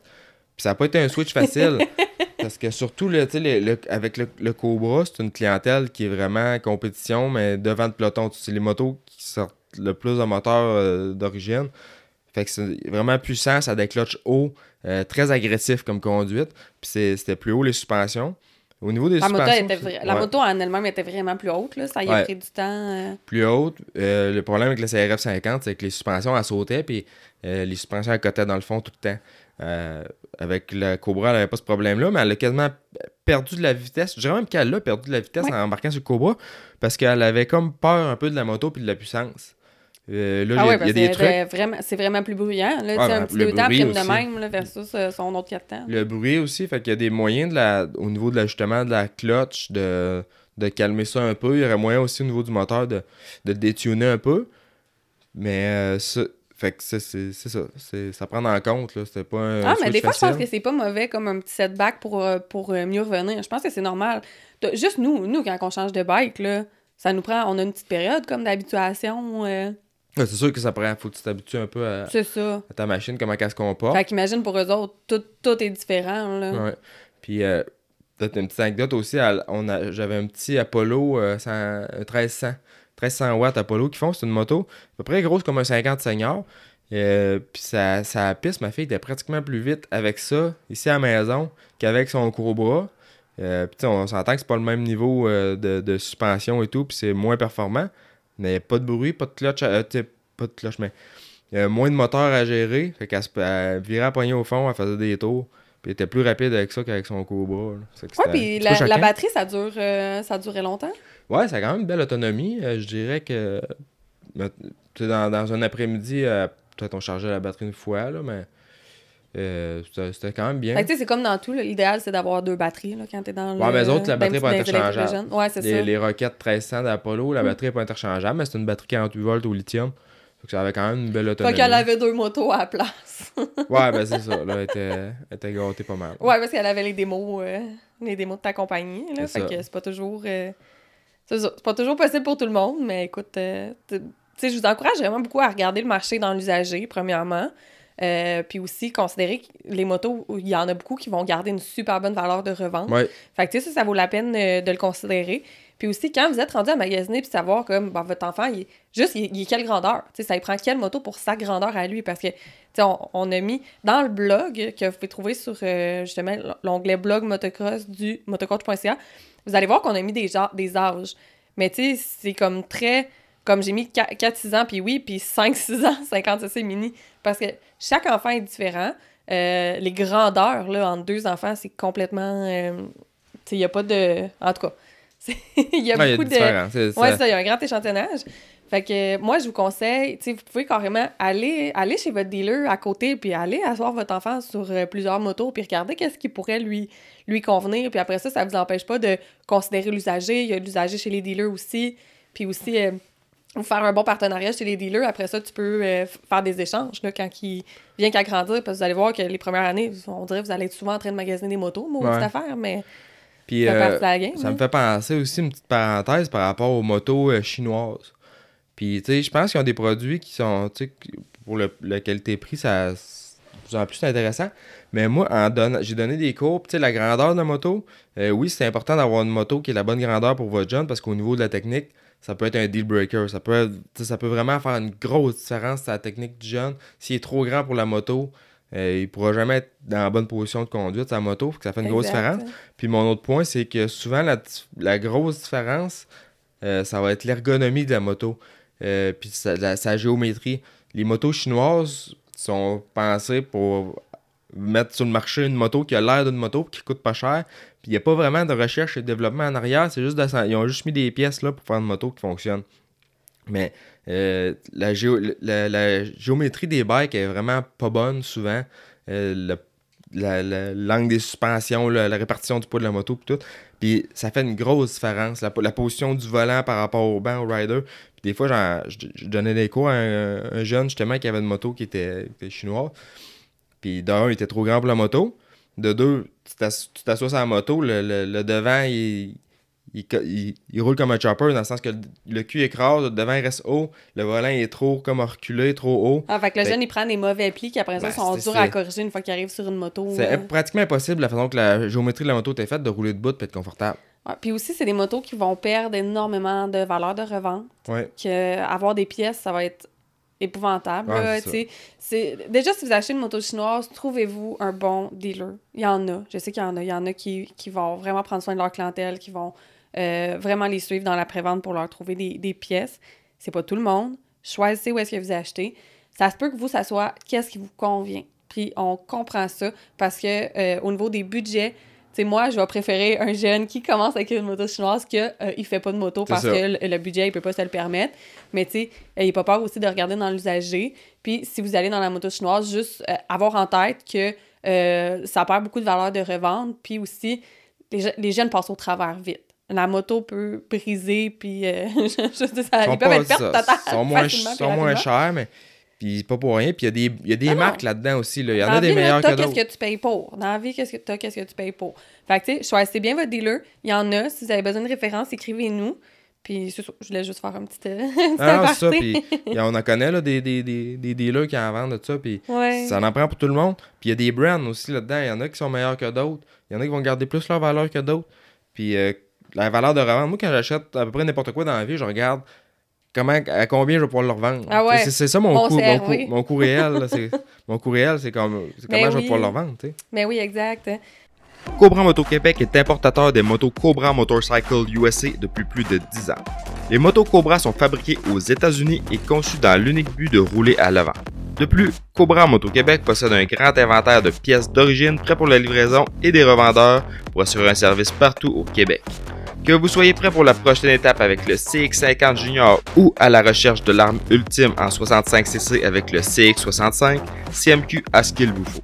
Puis ça n'a pas été un switch facile. parce que surtout, le, le, avec le, Cobra, c'est une clientèle qui est vraiment en compétition, mais devant le peloton. C'est les motos qui sortent le plus de moteurs euh, d'origine. Fait que c'est vraiment puissant, ça a des clutches hauts, euh, très agressifs comme conduite. Puis c'était plus haut les suspensions. Au niveau des la suspensions... Moto La moto en elle-même était vraiment plus haute, là. ça y a pris du temps. Euh. Plus haute. Euh, le problème avec le CRF 50, c'est que les suspensions, elles sautaient, puis les suspensions, elles cotaient dans le fond tout le temps. Avec la Cobra, elle n'avait pas ce problème-là, mais elle a quasiment perdu de la vitesse. Je dirais même qu'elle a perdu de la vitesse en embarquant sur le Cobra, parce qu'elle avait comme peur un peu de la moto puis de la puissance. Euh, là, ah il y a, des trucs. Vraiment, c'est vraiment plus bruyant. Là, un ben, petit deux temps de même là, versus euh, son autre quatre temps. Le bruit aussi, fait qu'il y a des moyens de la, au niveau de l'ajustement de la clutch de, de calmer ça un peu. Il y aurait moyen aussi au niveau du moteur de, de détuner un peu. Mais euh, ça, fait que c'est, c'est, ça. C'est, ça prend en compte. Là. C'était pas un. Ah, mais des fois, je pense que c'est pas mauvais comme un petit setback pour, pour mieux revenir. Je pense que c'est normal. Juste nous, nous, quand on change de bike, là, ça nous prend. On a une petite période comme d'habituation c'est sûr que ça prend, faut que tu t'habitues un peu à, ta machine, comment elle se comporte. Fait qu'imagine pour eux autres, tout, tout est différent. Là. Ouais. Puis, euh, peut-être une petite anecdote aussi, on a, j'avais un petit Apollo euh, 1300, 1300 watts Apollo qui font, c'est une moto à peu près grosse comme un 50 senior. Euh, puis ça, ça piste, ma fille était pratiquement plus vite avec ça, ici à la maison, qu'avec son Cobra. Euh, puis on s'entend que c'est pas le même niveau euh, de, de, suspension et tout, puis c'est moins performant. Mais pas de bruit, pas de clutch, euh, pas de clutch, mais moins de moteur à gérer. Fait qu'elle se virait à poignet au fond, elle faisait des tours. Puis elle était plus rapide avec ça qu'avec son Cobra. Ouais, puis la, batterie, ça dure ça durait longtemps? Ouais, ça a quand même une belle autonomie. je dirais que dans, dans un après-midi, peut-être on chargeait la batterie une fois, là, mais euh, c'était quand même bien. c'est comme dans tout, l'idéal c'est d'avoir deux batteries là, quand t'es dans le. Ouais, mais les autres, la batterie n'est pas interchangeable. Ouais, c'est ça. Les Rocket 1300 d'Apollo, la mm. batterie n'est pas interchangeable, mais c'est une batterie 48 volts au lithium. Donc ça avait quand même une belle autonomie. Pas qu'elle avait deux motos à la place. ouais, ben c'est ça. Là, elle était, elle était gâtée pas mal. Ouais, parce qu'elle avait les démos, euh, les démos de ta compagnie. Là, fait que c'est pas toujours. Euh, c'est pas toujours possible pour tout le monde, mais écoute, euh, tu sais, je vous encourage vraiment beaucoup à regarder le marché dans l'usager, premièrement. Euh, puis aussi, considérer que les motos, il y en a beaucoup qui vont garder une super bonne valeur de revente. Fait que, tu sais, ça, ça vaut la peine euh, de le considérer. Puis aussi, quand vous êtes rendu à magasiner puis savoir comme ben, votre enfant, il est, juste, il, est quelle grandeur? Tu sais, ça lui prend quelle moto pour sa grandeur à lui? Parce que, tu sais, on, a mis dans le blog que vous pouvez trouver sur, euh, justement, l'onglet blog motocross du motocoach.ca, vous allez voir qu'on a mis des, des âges. Mais, tu sais, c'est comme très comme j'ai mis 4-6 ans, puis oui, puis 5-6 ans, 50 cc mini. Parce que chaque enfant est différent. Euh, les grandeurs, là, entre deux enfants, c'est complètement... Euh, tu sais, il n'y a pas de... En tout cas, il y a Ouais, beaucoup de. y a c'est- Ouais, c'est ça, il y a un grand échantillonnage. Fait que moi, je vous conseille, tu vous pouvez carrément aller, aller chez votre dealer à côté, puis aller asseoir votre enfant sur euh, plusieurs motos, puis regarder qu'est-ce qui pourrait lui, lui convenir. Puis après ça, ça vous empêche pas de considérer l'usager. Il y a l'usager chez les dealers aussi. Puis aussi, euh, vous faire un bon partenariat chez les dealers. Après ça, tu peux euh, faire des échanges là, quand il vient qu'à grandir. Parce que vous allez voir que les premières années, on dirait que vous allez être souvent en train de magasiner des motos, moi, Ouais. cette affaire, mais Puis, ça euh, game. Ça hein. me fait penser aussi une petite parenthèse par rapport aux motos chinoises. Puis, tu sais, je pense qu'ils ont des produits qui sont, tu sais, pour le, la qualité-prix, ça c'est en plus intéressant. Mais moi, en j'ai donné des cours, puis tu sais, la grandeur de la moto, euh, oui, c'est important d'avoir une moto qui est la bonne grandeur pour votre jeune, parce qu'au niveau de la technique, ça peut être un deal breaker. Ça peut, être- ça peut vraiment faire une grosse différence sur la technique du jeune. S'il est trop grand pour la moto, euh, il pourra jamais être dans la bonne position de conduite sa moto, que ça fait une grosse différence. Puis mon autre point, c'est que souvent, la, la grosse différence, euh, ça va être l'ergonomie de la moto. Euh, puis sa, géométrie. Les motos chinoises sont pensées pour mettre sur le marché une moto qui a l'air d'une moto, qui coûte pas cher. Puis il n'y a pas vraiment de recherche et de développement en arrière. C'est juste ils ont juste mis des pièces là pour faire une moto qui fonctionne. Mais euh, la, géo- la- géométrie des bikes est vraiment pas bonne souvent. Euh, la- la- l'angle des suspensions, la, répartition du poids de la moto, tout. Puis ça fait une grosse différence. La, la position du volant par rapport au banc, au rider. Puis des fois, je, donnais des cours à un, un jeune justement qui avait une moto qui était, qui était chinoise. Puis d'un, il était trop grand pour la moto. De deux, tu t'ass- tu t'assois sur la moto, le- le devant, il, il, il- il roule comme un chopper dans le sens que le, le cul écrase, le devant reste haut, le volant est trop comme reculé, trop haut. Ah, fait que le Fait- jeune, il prend des mauvais plis qui après ça Ben, sont durs à corriger une fois qu'il arrive sur une moto. C'est euh. pratiquement impossible la façon que la géométrie de la moto est faite de rouler debout et être confortable. Ouais, Puis aussi, c'est des motos qui vont perdre énormément de valeur de revente. Ouais. Que avoir des pièces, ça va être épouvantable. Ouais. C'est- Déjà, si vous achetez une moto chinoise, trouvez-vous un bon dealer. Il y en a. Je sais qu'il y en a. Il y en a qui, qui vont vraiment prendre soin de leur clientèle, qui vont euh, vraiment les suivre dans la prévente pour leur trouver des, des pièces. C'est pas tout le monde. Choisissez où est-ce que vous achetez. Ça se peut que vous, ça soit qu'est-ce qui vous convient. Puis on comprend ça parce que euh, au niveau des budgets, tu sais, moi, je vais préférer un jeune qui commence avec une moto chinoise que euh, il fait pas de moto C'est parce ça. que le, le budget, il peut pas se le permettre. Mais tu sais, euh, il pas peur aussi de regarder dans l'usager. Puis si vous allez dans la moto chinoise, juste euh, avoir en tête que euh, ça perd beaucoup de valeur de revente. Puis aussi, les jeunes passent au travers vite. La moto peut briser, puis euh, je, je ça, ils peuvent être pertes totales sont moins, sont moins chers, mais puis pas pour rien. Puis il y a des, y a des Ah non. marques là-dedans aussi. Là. Il y en Dans a des meilleurs que d'autres. qu'est-ce que tu payes pour. Dans la vie, qu'est-ce que t'as, qu'est-ce que tu payes pour. Fait que, tu sais, choisissez bien votre dealer. Il y en a. Si vous avez besoin de références, écrivez-nous. Puis, je voulais juste faire un petit, euh, Ah, non, c'est ça. Puis on en connaît là, des, des, des, des dealers qui en vendent de ça. Puis Ouais. ça en prend pour tout le monde. Puis il y a des brands aussi là-dedans. Il y en a qui sont meilleurs que d'autres. Il y en a qui vont garder plus leur valeur que d'autres. Puis euh, la valeur de revente, moi, quand j'achète à peu près n'importe quoi dans la vie, je regarde comment, à combien je vais pouvoir le revendre. Ah ouais. C'est, ça mon coût, mon, coût, mon coût réel. mon coût réel, c'est, comme, Ben comment je vais pouvoir le revendre. Mais oui, exact. Cobra Moto Québec est importateur des motos Cobra Motorcycle USA depuis plus de 10 ans. Les motos Cobra sont fabriquées aux États-Unis et conçues dans l'unique but de rouler à l'avant. De plus, Cobra Moto Québec possède un grand inventaire de pièces d'origine prêts pour la livraison et des revendeurs pour assurer un service partout au Québec. Que vous soyez prêt pour la prochaine étape avec le CX50 Junior ou à la recherche de l'arme ultime en 65cc avec le CX65, CMQ a ce qu'il vous faut.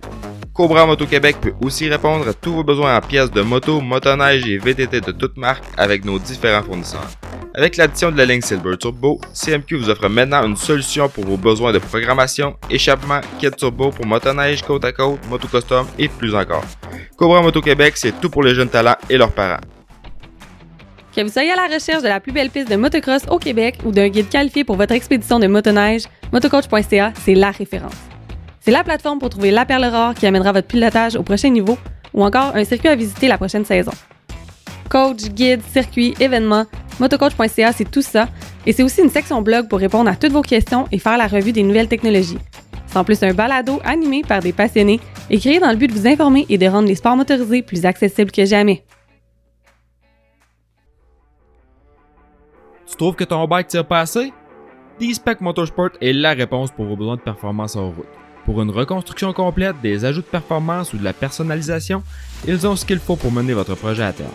Cobra Moto Québec peut aussi répondre à tous vos besoins en pièces de moto, motoneige et VTT de toutes marques avec nos différents fournisseurs. Avec l'addition de la ligne Silver Turbo, CMQ vous offre maintenant une solution pour vos besoins de programmation, échappement, kit turbo pour motoneige, côte à côte, moto custom et plus encore. Cobra Moto Québec, c'est tout pour les jeunes talents et leurs parents. Que vous soyez à la recherche de la plus belle piste de motocross au Québec ou d'un guide qualifié pour votre expédition de motoneige, motocoach.ca, c'est la référence. C'est la plateforme pour trouver la perle rare qui amènera votre pilotage au prochain niveau ou encore un circuit à visiter la prochaine saison. Coach, guide, circuit, événements, motocoach.ca, c'est tout ça. Et c'est aussi une section blog pour répondre à toutes vos questions et faire la revue des nouvelles technologies. C'est en plus un balado animé par des passionnés et créé dans le but de vous informer et de rendre les sports motorisés plus accessibles que jamais. Tu trouves que ton bike tire pas assez? D-Spec Motorsport est la réponse pour vos besoins de performance en route. Pour une reconstruction complète, des ajouts de performance ou de la personnalisation, ils ont ce qu'il faut pour mener votre projet à terme.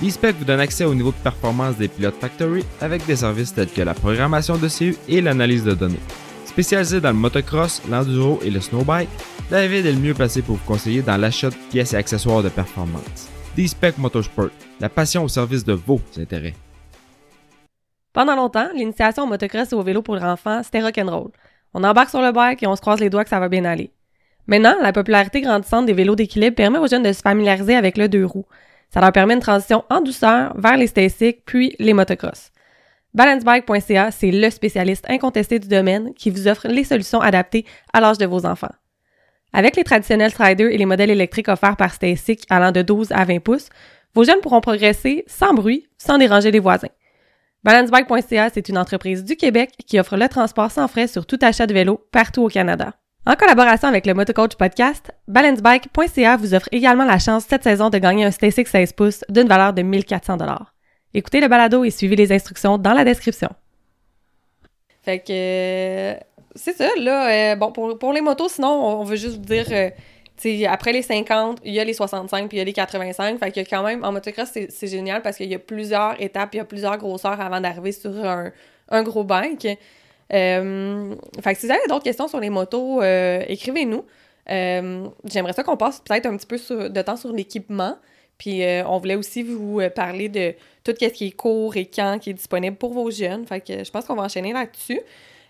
D-Spec vous donne accès au niveau de performance des pilotes Factory avec des services tels que la programmation de CU et l'analyse de données. Spécialisé dans le motocross, l'enduro et le snowbike, David est le mieux placé pour vous conseiller dans l'achat de pièces et accessoires de performance. D-Spec Motorsport, la passion au service de vos intérêts. Pendant longtemps, l'initiation au motocross et au vélo pour enfants, c'était rock'n'roll. On embarque sur le bike et on se croise les doigts que ça va bien aller. Maintenant, la popularité grandissante des vélos d'équilibre permet aux jeunes de se familiariser avec le deux roues. Ça leur permet une transition en douceur vers les stasics puis les motocross. Balancebike.ca, c'est le spécialiste incontesté du domaine qui vous offre les solutions adaptées à l'âge de vos enfants. Avec les traditionnels Striders et les modèles électriques offerts par Stasic allant de 12 à 20 pouces, vos jeunes pourront progresser sans bruit, sans déranger les voisins. Balancebike.ca, c'est une entreprise du Québec qui offre le transport sans frais sur tout achat de vélo partout au Canada. En collaboration avec le Motocoach Podcast, balancebike.ca vous offre également la chance cette saison de gagner un Stasic 16 pouces d'une valeur de 1400 Écoutez le balado et suivez les instructions dans la description. Fait que euh, c'est ça, là. Euh, bon, pour, les motos, sinon, on, veut juste vous dire, euh, tu sais, après les 50, il y a les 65 puis il y a les 85. Fait que quand même, en motocross, c'est génial parce qu'il y a plusieurs étapes, il y a plusieurs grosseurs avant d'arriver sur un, un, gros bike. Euh, fait que si vous avez d'autres questions sur les motos, écrivez-nous. J'aimerais ça qu'on passe peut-être un petit peu de temps sur l'équipement. Puis on voulait aussi vous parler de tout ce qui est court et quand qui est disponible pour vos jeunes. Fait que je pense qu'on va enchaîner là-dessus.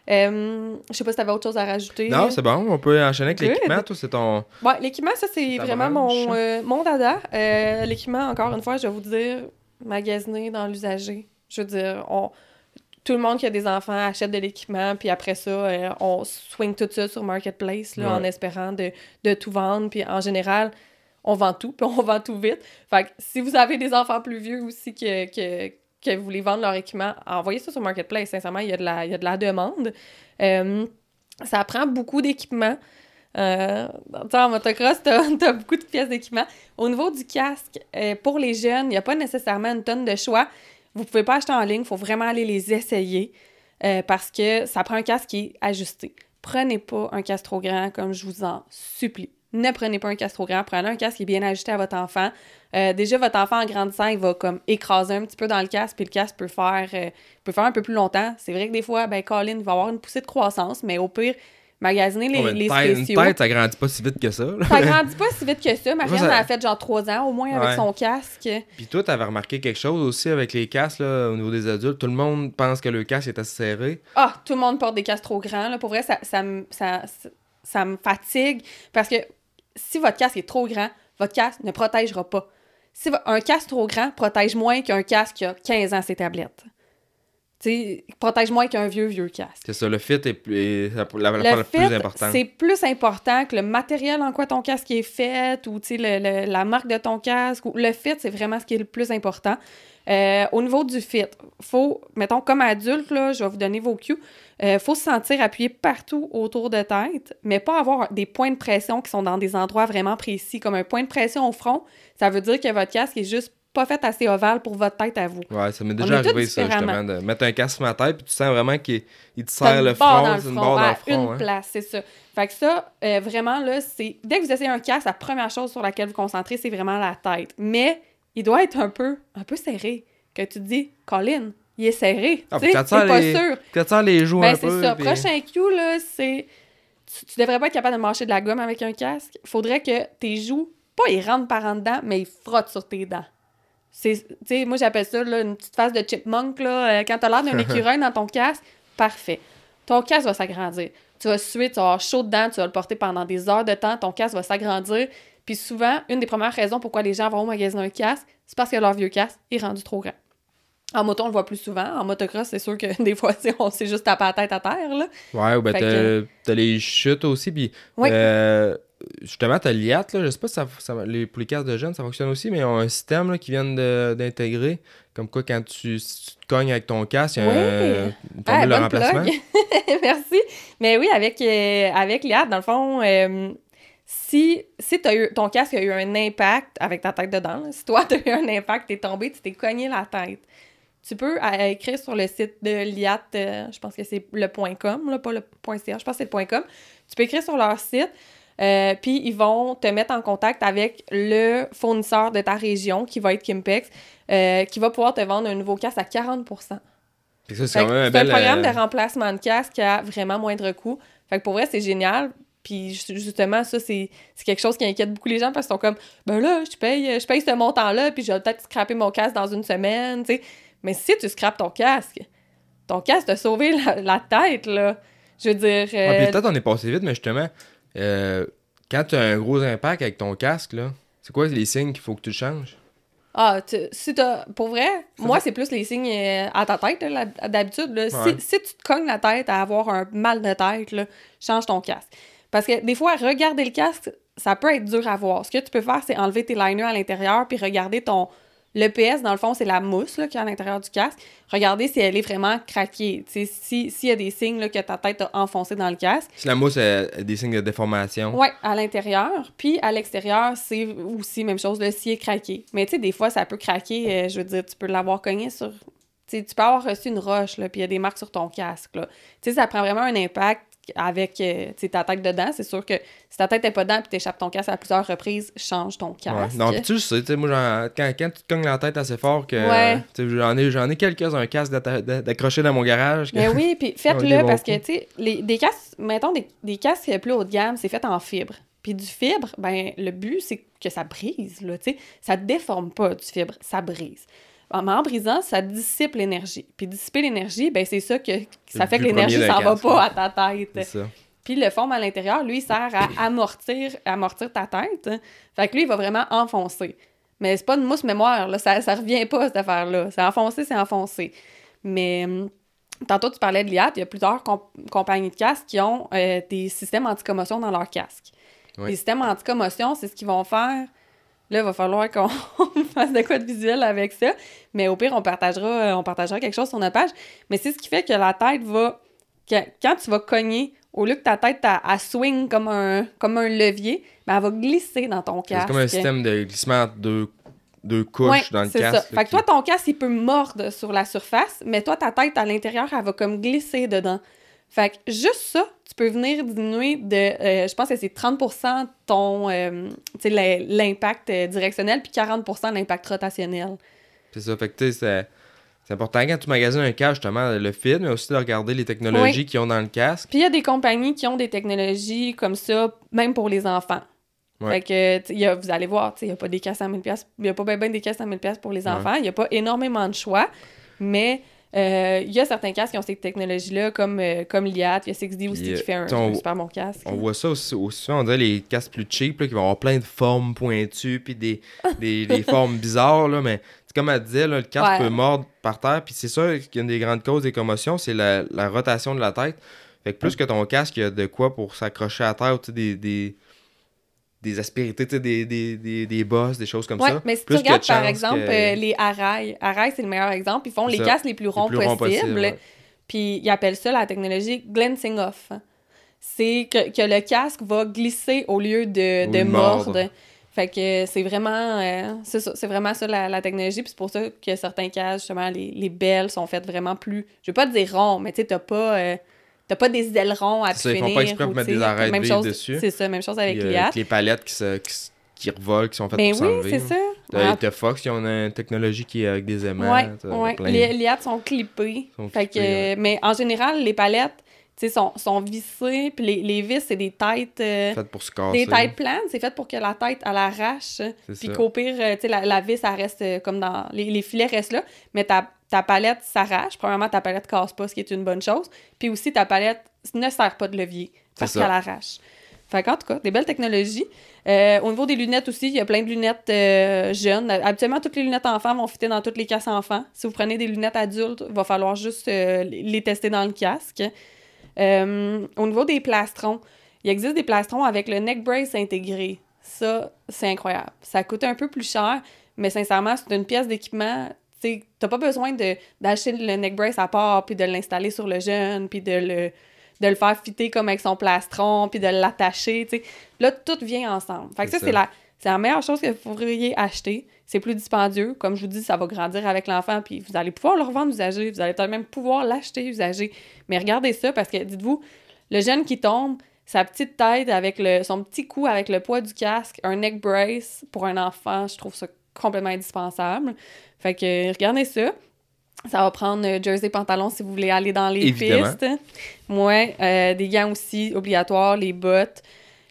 Euh, je sais pas si tu avais autre chose à rajouter. Non, c'est bon. On peut enchaîner avec l'équipement. Toi, c'est ton. Ouais, l'équipement, ça, c'est vraiment mon, euh, mon dada. Euh, l'équipement, encore une fois, je vais vous dire, magasiner dans l'usager. Je veux dire, on... tout le monde qui a des enfants achète de l'équipement, puis après ça, euh, on swing tout ça sur Marketplace là, en espérant de, de tout vendre. Puis en général, on vend tout, puis on vend tout vite. Fait que si vous avez des enfants plus vieux aussi que, que que vous voulez vendre leur équipement, envoyez ça sur Marketplace. Sincèrement, il y a de la, il y a de la demande. Euh, ça prend beaucoup d'équipement. Euh, en motocross, tu as, beaucoup de pièces d'équipement. Au niveau du casque, euh, pour les jeunes, il n'y a pas nécessairement une tonne de choix. Vous ne pouvez pas acheter en ligne, il faut vraiment aller les essayer euh, parce que ça prend un casque qui est ajusté. Prenez pas un casque trop grand, comme je vous en supplie. Ne prenez pas un casque trop grand, prenez un casque qui est bien ajusté à votre enfant. Euh, déjà, votre enfant en grandissant, il va comme écraser un petit peu dans le casque, puis le casque peut faire, euh, peut faire un peu plus longtemps. C'est vrai que des fois, ben, Colin va avoir une poussée de croissance, mais au pire, magasiner les, les spéciaux. Une tête, ça grandit pas si vite que ça. ça grandit pas si vite que ça. Marianne ça... a fait genre trois ans au moins avec son casque. Puis toi, t'avais remarqué quelque chose aussi avec les casques là, au niveau des adultes. Tout le monde pense que le casque est assez serré. Ah, tout le monde porte des casques trop grands. Là. Pour vrai, ça, ça, ça, ça me fatigue parce que si votre casque est trop grand, votre casque ne protégera pas. Si un casque trop grand protège moins qu'un casque qui a 15 ans ses tablettes. Tu protège moins qu'un vieux, vieux casque. C'est ça, le fit est, plus, la, la, plus importante. C'est plus important que le matériel en quoi ton casque est fait ou le, la marque de ton casque. Le fit, c'est vraiment ce qui est le plus important. Euh, au niveau du fit, faut, mettons, comme adulte, là, je vais vous donner vos cues. Il euh, faut se sentir appuyé partout autour de tête, mais pas avoir des points de pression qui sont dans des endroits vraiment précis, comme un point de pression au front. Ça veut dire que votre casque est juste pas fait assez ovale pour votre tête à vous. Ouais, ça m'est déjà arrivé, ça, justement, de mettre un casque sur ma tête, puis tu sens vraiment qu'il te serre le front, c'est une barre dans le front. une place, c'est ça. Fait que ça, euh, vraiment, là, c'est... Dès que vous essayez un casque, la première chose sur laquelle vous concentrez, c'est vraiment la tête. Mais il doit être un peu, un peu serré. Que tu te dis, Colin, il est serré. Ah, tu sais, c'est pas sûr. Quand les joues ben, un peu. c'est ça. Prochain cue, là, c'est... Tu, devrais pas être capable de marcher de la gomme avec un casque. Il faudrait que tes joues, pas ils rentrent par en dedans, mais ils frottent sur tes dents. C'est, moi, j'appelle ça là, une petite phase de chipmunk. Là. Euh, quand t'as l'air d'un écureuil dans ton casque, parfait. Ton casque va s'agrandir. Tu vas suer, tu vas avoir chaud dedans, tu vas le porter pendant des heures de temps, ton casque va s'agrandir. Puis souvent, une des premières raisons pourquoi les gens vont au magasin un casque, c'est parce que leur vieux casque est rendu trop grand. En moto, on le voit plus souvent. En motocross, c'est sûr que des fois, on s'est juste tapé la tête à terre. Là. Ouais, ou ben t'as, les chutes aussi. Puis, euh, justement, t'as l'IAT. Là, je sais pas si ça, les, pour les casques de jeunes, ça fonctionne aussi, mais ils ont un système là, qui vient d'intégrer. Comme quoi, quand tu, te cognes avec ton casque, il y a un, ah, de remplacement. Merci. Mais oui, avec, euh, avec l'IAT, dans le fond, euh, si, si as eu, ton casque a eu un impact avec ta tête dedans, si toi, tu as eu un impact, t'es tombé, tu t'es cogné la tête, tu peux écrire sur le site de l'IAT, euh, je pense que c'est le .com, là, pas le .ca, je pense que c'est le .com. Tu peux écrire sur leur site. Euh, puis ils vont te mettre en contact avec le fournisseur de ta région, qui va être Kimpex, euh, qui va pouvoir te vendre un nouveau casque à 40 Fait que ça, c'est un bel. programme de remplacement de casque à vraiment moindre coût. Fait que pour vrai, c'est génial. Puis ju- justement, ça, c'est c'est quelque chose qui inquiète beaucoup les gens parce qu'ils sont comme, ben là, je paye, je paye ce montant-là, puis je vais peut-être scraper mon casque dans une semaine, tu sais. Mais si tu scrapes ton casque, ton casque t'a sauvé la, la tête, là. Je veux dire. Ouais, euh, puis peut-être on est passé vite, mais justement, euh, quand tu as un gros impact avec ton casque, là, c'est quoi les signes qu'il faut que tu changes? Ah, tu- si t'as. Pour vrai, moi, c'est plus les signes euh, à ta tête, d'habitude. Si-. Si, tu te cognes la tête à avoir un mal de tête, là, change ton casque. Parce que des fois, regarder le casque, ça peut être dur à voir. Ce que tu peux faire, c'est enlever tes liners à l'intérieur puis regarder ton. L'EPS, dans le fond, c'est la mousse là, qui est à l'intérieur du casque. Regardez si elle est vraiment craquée. Sais, si- S'il y a des signes là, que ta tête a enfoncé dans le casque. Si la mousse a des signes de déformation. Ouais, à l'intérieur. Puis à l'extérieur, c'est aussi même chose, le scie est craqué. Mais tu sais, des fois, ça peut craquer. euh, je veux dire, tu peux l'avoir cogné sur. Tu peux avoir reçu une roche, là, puis il y a des marques sur ton casque, là. Tu sais, ça prend vraiment un impact avec euh, ta tête dedans. C'est sûr que si ta tête n'est pas dedans puis t'échappes ton casque à plusieurs reprises, change ton Ouais. casque. Non, puis tu sais, moi, quand, quand tu te cognes la tête assez fort, que Ouais. j'en ai, j'en ai quelques-uns casques d'accrocher dans mon garage. que- Mais oui, puis faites-le parce que, tu sais, des casques, mettons, des, des casques plus haut de gamme, c'est fait en fibre. Puis du fibre, ben le but, c'est que ça brise, là, tu sais. Ça déforme pas du fibre, ça brise. En, en brisant, ça dissipe l'énergie. Puis dissiper l'énergie, ben c'est ça que ça fait que l'énergie s'en va pas à ta tête. ça. Puis le forme à l'intérieur, lui, il sert à amortir, amortir ta tête. Fait que lui, il va vraiment enfoncer. Mais c'est pas une mousse mémoire, là. Ça, ça revient pas, cette affaire-là. C'est enfoncé, c'est enfoncé. Mais hum, tantôt, tu parlais de l'IAT. Il y a plusieurs comp- compagnies de casques qui ont euh, des systèmes anti-commotion dans leur casque. Oui. Les systèmes anti-commotion, c'est ce qu'ils vont faire. Là, il va falloir qu'on fasse de quoi de visuel avec ça. Mais au pire, on partagera, euh, on partagera quelque chose sur notre page. Mais c'est ce qui fait que la tête va. que- quand tu vas cogner, au lieu que ta tête, elle, elle swing comme un, comme un levier, ben, elle va glisser dans ton casque. C'est comme un système de glissement entre deux, couches Ouais, dans le c'est casque. ça. Fait que toi, ton casque, il peut mordre sur la surface, mais toi, ta tête à l'intérieur, elle va comme glisser dedans. Fait que juste ça, peux venir diminuer de, euh, je pense que c'est 30% ton, euh, tu l'impact euh, directionnel, puis 40% l'impact rotationnel. C'est ça. Fait que tu sais, c'est- important quand tu magasines un casque, justement, le fit, mais aussi de regarder les technologies Oui. qu'ils ont dans le casque. Puis il y a des compagnies qui ont des technologies comme ça, même pour les enfants. Ouais. Fait que, tu y a- vous allez voir, tu il n'y a pas des casques à 1000$, pièces il n'y a pas bien des casques à 1000$ pour les enfants, il n'y a pas énormément de choix, mais il y a certains casques qui ont ces technologies-là, comme, euh, comme l'IAT, il y a 6D aussi qui fait un, on- super bon casque. On voit ça aussi, on dirait les casques plus cheap, là, qui vont avoir plein de formes pointues, puis des, des, des formes bizarres, là, mais c'est comme elle disait, là, le casque Ouais. peut mordre par terre, puis c'est ça qu'une des grandes causes des commotions, c'est la, la rotation de la tête. Fait que plus que ton casque, il y a de quoi pour s'accrocher à terre, tu sais, des, des, des aspérités, des, des, des, des bosses, des choses comme Ouais, ça. mais si Plus tu regardes de par exemple que- euh, les Arai, Arai c'est le meilleur exemple, ils font les ça. casques les plus ronds possibles, ouais. puis ils appellent ça la technologie glancing off. C'est que, que le casque va glisser au lieu de, de mordre. mordre. Fait que c'est vraiment, euh, c'est vraiment ça la, la technologie, puis c'est pour ça que certains casques, justement, les, les belles sont faites vraiment plus, je veux pas dire ronds, mais tu sais, t'as pas, euh, t'as pas des ailerons à ça, ils finir. font pas exprès pour ou, mettre des arêtes même chose, dessus. C'est ça, même chose avec Puis, euh, avec les palettes qui, se, qui, qui revolent, qui sont faites Ben pour oui, c'est ça. T'as Ah, t'as Fox qui ont une technologie qui est avec des aimants. Ouais, ouais. plein- Les liates sont clippées. Sont Fait clippées, que, ouais. Mais en général, les palettes, sont, sont vissées. Puis les, les vis, c'est des têtes... euh, faites pour se casser. des têtes planes. C'est fait pour que la tête, elle arrache. C'est Puis qu'au pire, euh, la, la vis, elle reste euh, comme dans... Les, les filets restent là. Mais ta, ta palette s'arrache. Premièrement, ta palette casse pas, ce qui est une bonne chose. Puis aussi, ta palette ne sert pas de levier parce qu'elle arrache. Fait qu'en tout cas, des belles technologies. Euh, au niveau des lunettes aussi, il y a plein de lunettes euh, jeunes. Habituellement, toutes les lunettes enfants vont fitter dans toutes les casques enfants. Si vous prenez des lunettes adultes, il va falloir juste euh, les tester dans le casque. Au niveau des plastrons, il existe des plastrons avec le neck brace intégré. Ça, c'est incroyable. Ça coûte un peu plus cher, mais sincèrement, c'est une pièce d'équipement. Tu t'as pas besoin de- d'acheter le neck brace à part, puis de l'installer sur le jeune, puis de le, de le faire fitter comme avec son plastron, puis de l'attacher. Là, tout vient ensemble. Fait que ça, ça. c'est la, la meilleure chose que vous pourriez acheter. C'est plus dispendieux. Comme je vous dis, ça va grandir avec l'enfant, puis vous allez pouvoir le revendre usagé. Vous allez peut-être même pouvoir l'acheter usagé. Mais regardez ça, parce que dites-vous, le jeune qui tombe, sa petite tête avec le, son petit cou avec le poids du casque, un neck brace pour un enfant, je trouve ça complètement indispensable. Fait que regardez ça. Ça va prendre euh, jersey pantalon si vous voulez aller dans les Évidemment. pistes. Ouais, euh, des gants aussi obligatoires, les bottes.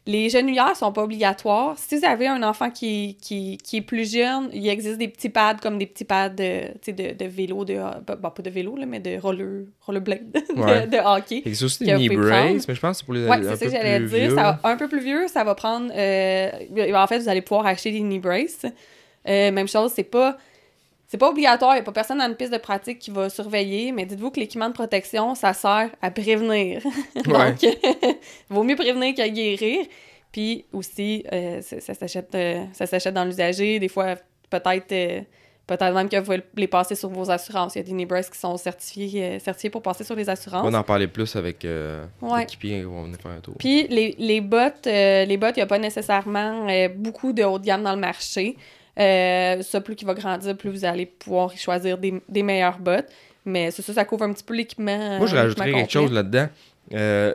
Les genouillères sont pas obligatoires. Si vous avez un enfant qui, qui, qui est plus jeune, il existe des petits pads comme des petits pads de, de, de vélo, de, bah, pas de vélo, là, mais de roller, rollerblade, de, Ouais. de hockey. Il existe aussi des knee brace, mais je pense que c'est pour les Ouais, c'est ça que j'allais dire. vieux. Ça un peu plus vieux, ça va prendre. euh, en fait, vous allez pouvoir acheter des knee braces. Euh, même chose, c'est pas. C'est pas obligatoire, il n'y a pas personne dans une piste de pratique qui va surveiller, mais dites-vous que l'équipement de protection, ça sert à prévenir. Donc, vaut mieux prévenir qu'à guérir. Puis aussi, euh, ça, ça s'achète euh, ça s'achète dans l'usager. Des fois, peut-être euh, peut-être même que vous pouvez les passer sur vos assurances. Il y a des braces qui sont certifiés, certifiés pour passer sur les assurances. On va en parler plus avec Ouais. l'équipier qui va venir faire un tour. Puis les, les bottes, les bottes, il n'y a pas nécessairement beaucoup de haut de gamme dans le marché. Euh, ça, plus qu'il va grandir, plus vous allez pouvoir y choisir des, des meilleures bottes. Mais c'est ça, ça couvre un petit peu l'équipement. Moi, je euh, rajouterais quelque chose là-dedans. Euh,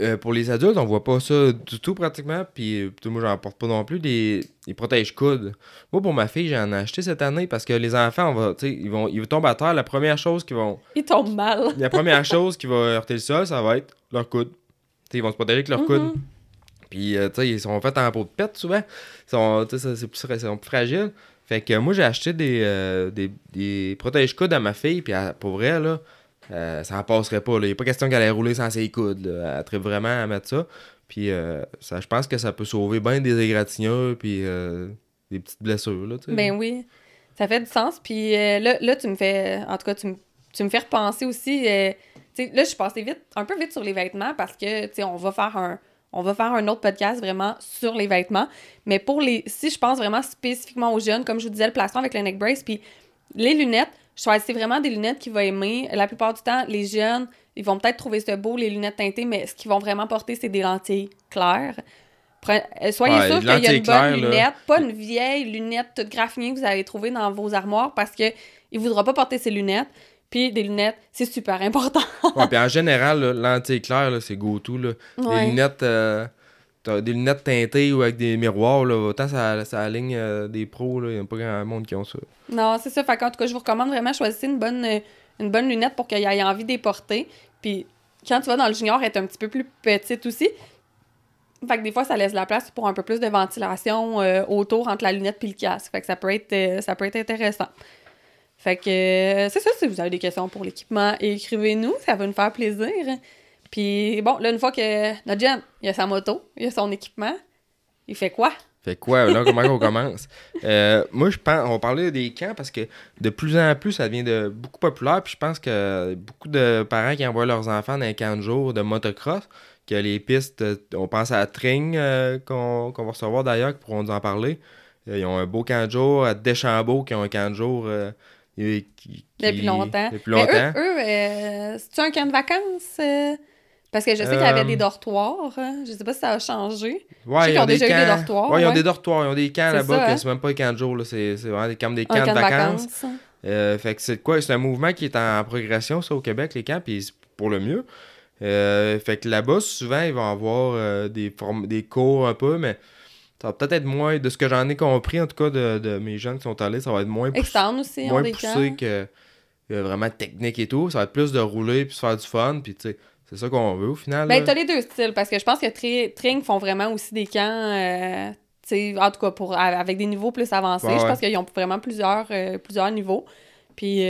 euh, pour les adultes, on voit pas ça du tout pratiquement. Puis euh, moi, j'en porte pas non plus. Des, des protège-coudes. Moi, pour ma fille, j'en ai acheté cette année parce que les enfants, on va, ils vont, ils tombent à terre. La première chose qu'ils vont. Il tombe mal. La première chose qui va heurter le sol, ça va être leur coude. Ils vont se protéger avec leur Mhm. coude. Puis, euh, tu sais, ils sont faits en peau de pète souvent. Ils sont, tu sais, ça, c'est plus, sont plus. Fait que moi, j'ai acheté des, euh, des, des protège-coudes à ma fille. Puis, pour vrai, là, euh, ça en passerait pas. Il n'y a pas question qu'elle ait roulé sans ses coudes. Là. Elle tripe vraiment à mettre ça. Puis, ça, je pense que ça peut sauver bien des égratignures. Puis, des petites blessures. Là. Ben oui, ça fait du sens. Puis là, là, tu me fais, en tout cas, tu me, tu me fais repenser aussi. là, je suis passée vite, un peu vite sur les vêtements parce que, tu sais, on va faire un. On va faire un autre podcast vraiment sur les vêtements. Mais pour les. Si je pense vraiment spécifiquement aux jeunes, comme je vous disais, le plastron avec le neck brace, puis les lunettes, je choisis vraiment des lunettes qu'il va aimer. La plupart du temps, les jeunes, ils vont peut-être trouver ça beau, les lunettes teintées, mais ce qu'ils vont vraiment porter, c'est des lentilles claires. Euh, Soyez Ouais, sûr qu'il y a une bonne là. lunette, pas une vieille lunette toute graffinée que vous allez trouver dans vos armoires parce que il voudra pas porter ses lunettes. Puis des lunettes, c'est super important. Ouais, puis en général, là, c'est go-to. là. Ouais. Des lunettes. euh, des lunettes teintées ou avec des miroirs, là, autant ça, ça aligne euh, des pros, il n'y a pas grand monde qui ont ça. Non, c'est ça. Fait qu'en tout cas, je vous recommande vraiment choisir une bonne, euh, une bonne lunette pour qu'il ait envie de les porter. Puis quand tu vas dans le junior, elle est un petit peu plus petite aussi. Fait que des fois, ça laisse la place pour un peu plus de ventilation euh, autour entre la lunette et le casque. Fait que ça peut être, ça peut être intéressant. Fait que euh, c'est ça, si vous avez des questions pour l'équipement, écrivez-nous, ça va nous faire plaisir. Puis bon, là, une fois que notre jeune, il a sa moto, il a son équipement, il fait quoi? Fait quoi, là, comment on commence? Euh, moi, je pense, on va parler des camps parce que de plus en plus, ça devient de, beaucoup populaire. Puis je pense que beaucoup de parents qui envoient leurs enfants dans les camps de jour de motocross, que les pistes, on pense à Tring, euh, qu'on va recevoir d'ailleurs, qui pourront nous en parler. Euh, ils ont un beau camp de jour, à Deschambault, qui ont un camp de jour et qui- qui- Depuis longtemps. Depuis Mais eux, eux euh, c'est-tu un camp de vacances? euh? Parce que je sais qu'il y avait Euh, des dortoirs. hein. Je sais pas si ça a changé. Ouais, ils ont déjà eu des camps. dortoirs, Ouais, ils ont des dortoirs, ils ont des camps là-bas, hein. c'est même pas des camps de jour, c'est vraiment des camps, des camps camp de vacances. vacances. Euh, fait que c'est quoi? C'est un mouvement qui est en progression, ça, au Québec, les camps, puis pour le mieux. Euh, fait que là-bas, souvent, ils vont avoir euh, des, form- des cours un peu, mais ça va peut-être être moins, de ce que j'en ai compris, en tout cas, de, de mes jeunes qui sont allés, ça va être moins, poussé- aussi, moins poussé que euh, vraiment technique et tout. Ça va être plus de rouler puis se faire du fun, puis tu sais, c'est ça qu'on veut au final. Ben, t'as les deux styles, parce que je pense que Tri- Tring font vraiment aussi des camps, euh, tu sais, en tout cas, pour, avec des niveaux plus avancés. Ouais, je ouais. pense qu'ils ont vraiment plusieurs, euh, plusieurs niveaux. Puis,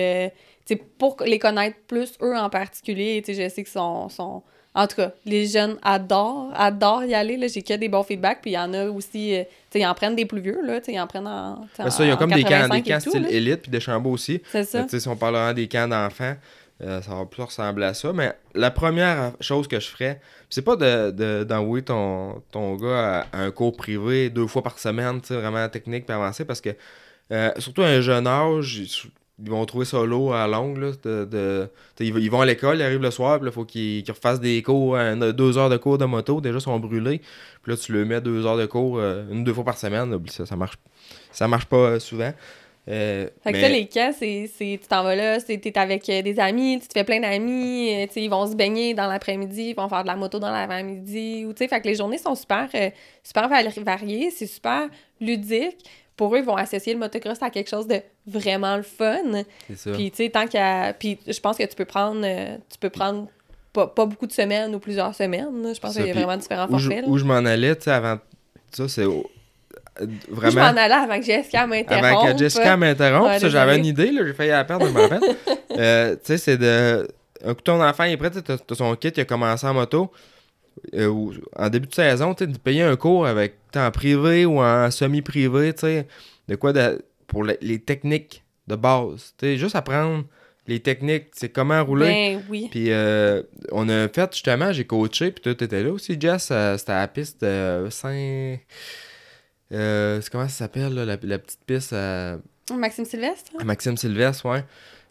tu sais, pour les connaître plus, eux en particulier, tu sais, je sais qu'ils sont, sont... En tout cas, les jeunes adorent, adorent y aller. J'ai que des bons feedbacks. Puis il y en a aussi, euh, tu sais, ils en prennent des plus vieux, là. Tu sais, ils en prennent en. Ben ça, ils ont en comme des camps, 85 des camps style élite puis des chambeaux aussi. C'est ça. que, tu sais, si on parle vraiment des camps d'enfants, euh, ça va plus ressembler à ça. Mais la première chose que je ferais, c'est pas de, de- d'envoyer ton, ton gars à, à un cours privé deux fois par semaine, tu sais, vraiment technique et avancé, parce que euh, surtout à un jeune âge, ils vont trouver ça lourd à longue. Là, de, de- ils, vont- à l'école, ils arrivent le soir, puis il faut qu'ils, refassent des cours, deux heures de cours de moto, déjà ils sont brûlés. Puis là, tu le mets deux heures de cours, euh, une, deux fois par semaine, ça, ça marche, ça marche pas euh, souvent. Euh, Fait que mais- ça, les camps, c'est, tu t'en vas là, t'es avec des amis, tu te fais plein d'amis, ils vont se baigner dans l'après-midi, ils vont faire de la moto dans l'avant-midi, ou tu sais, fait que les journées sont super, euh, super vari- variées, c'est super ludique. Pour eux, ils vont associer le motocross à quelque chose de vraiment le fun. c'est ça. Puis, tu sais, tant qu'à. Puis, je pense que tu peux prendre. euh, tu peux prendre pas, pas beaucoup de semaines ou plusieurs semaines. là. Je pense qu'il y a vraiment différents forfaits. où je m'en allais, tu sais, avant ça, c'est Moi, je vraiment... m'en allais avant que Jessica m'interrompe. Avant que Jessica m'interrompe, Ouais, ça, j'avais une idée, là, j'ai failli la perdre, je m'en rappelle. Euh, tu sais, c'est de. Un coup, ton enfant il est prêt, t'as son kit, il a commencé en moto. Euh, en début de saison, de payer un cours avec en privé ou en semi-privé, tu sais, de quoi de, pour les, les techniques de base. Tu sais, juste apprendre les techniques, c'est comment rouler. Ben oui. Puis euh, on a fait justement, j'ai coaché, puis toi t'étais là aussi, Jess. euh, C'était à la piste de Saint. C'est comment ça s'appelle, la, la petite piste à, Maxime Sylvestre. à Maxime Sylvestre, ouais.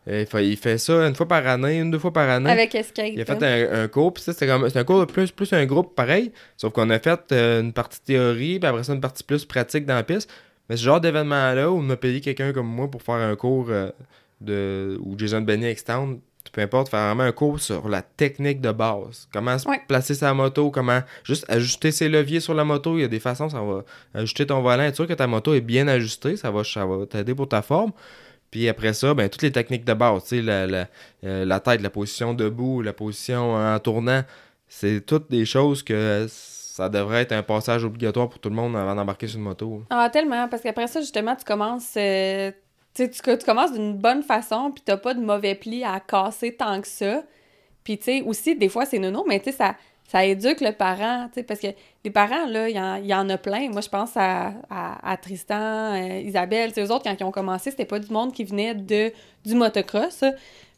Euh, il, fait, il fait ça une fois par année, une, deux fois par année. Avec Escape. Il a fait un, un cours, puis ça, c'était comme c'est un cours de plus, plus un groupe pareil, sauf qu'on a fait euh, une partie théorie, puis après ça, une partie plus pratique dans la piste. Mais ce genre d'événement-là, où on a payé quelqu'un comme moi pour faire un cours euh, de ou Jason Benny Extend, peu importe, faire vraiment un cours sur la technique de base. Comment se Ouais. placer sa moto, comment juste ajuster ses leviers sur la moto. Il y a des façons, ça va ajuster ton volant, être sûr que ta moto est bien ajustée, ça va, ça va t'aider pour ta forme. Puis après ça, ben, toutes les techniques de base, tu sais, la, la, euh, la tête, la position debout, la position en tournant, c'est toutes des choses que ça devrait être un passage obligatoire pour tout le monde avant d'embarquer sur une moto. Ah, tellement. Parce qu'après ça, justement, tu commences. euh, tu tu, commences d'une bonne façon, puis t'as pas de mauvais plis à casser tant que ça. Puis, tu sais, aussi, des fois, c'est nono, mais tu sais, ça, ça éduque le parent, tu sais, parce que les parents, là, il y, en- il y en a plein. Moi, je pense à, à, à Tristan, euh, Isabelle, tu eux autres, quand ils ont commencé, c'était pas du monde qui venait de, du motocross.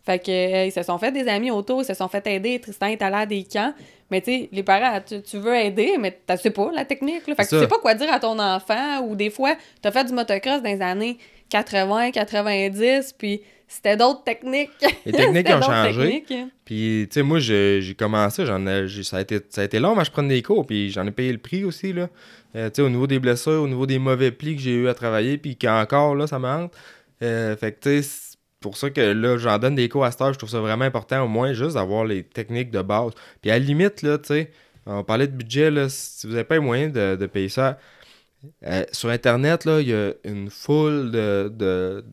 Fait que, euh, ils se sont fait des amis autour, ils se sont fait aider. Tristan est allé à des camps. Mais tu sais, les parents, tu, tu veux aider, mais tu sais pas la technique. Là. Fait que tu sais pas quoi dire à ton enfant. Ou des fois, tu as fait du motocross dans les années 80, 90, puis c'était d'autres techniques. Les techniques ont changé. techniques. Puis, tu sais, moi, j'ai commencé, j'en ça, a été, ça a été long, mais je prends des cours, puis j'en ai payé le prix aussi, là. Euh, tu sais, au niveau des blessures, au niveau des mauvais plis que j'ai eu à travailler, puis qu'encore, là, ça me hante. Euh, fait que, tu sais, c'est pour ça que là, j'en donne des cours à cette heure, je trouve ça vraiment important, au moins, juste d'avoir les techniques de base. Puis, à la limite, là, tu sais, on parlait de budget, là, si vous n'avez pas les moyens de, de payer ça, euh, sur Internet, là, il y a une foule de, de,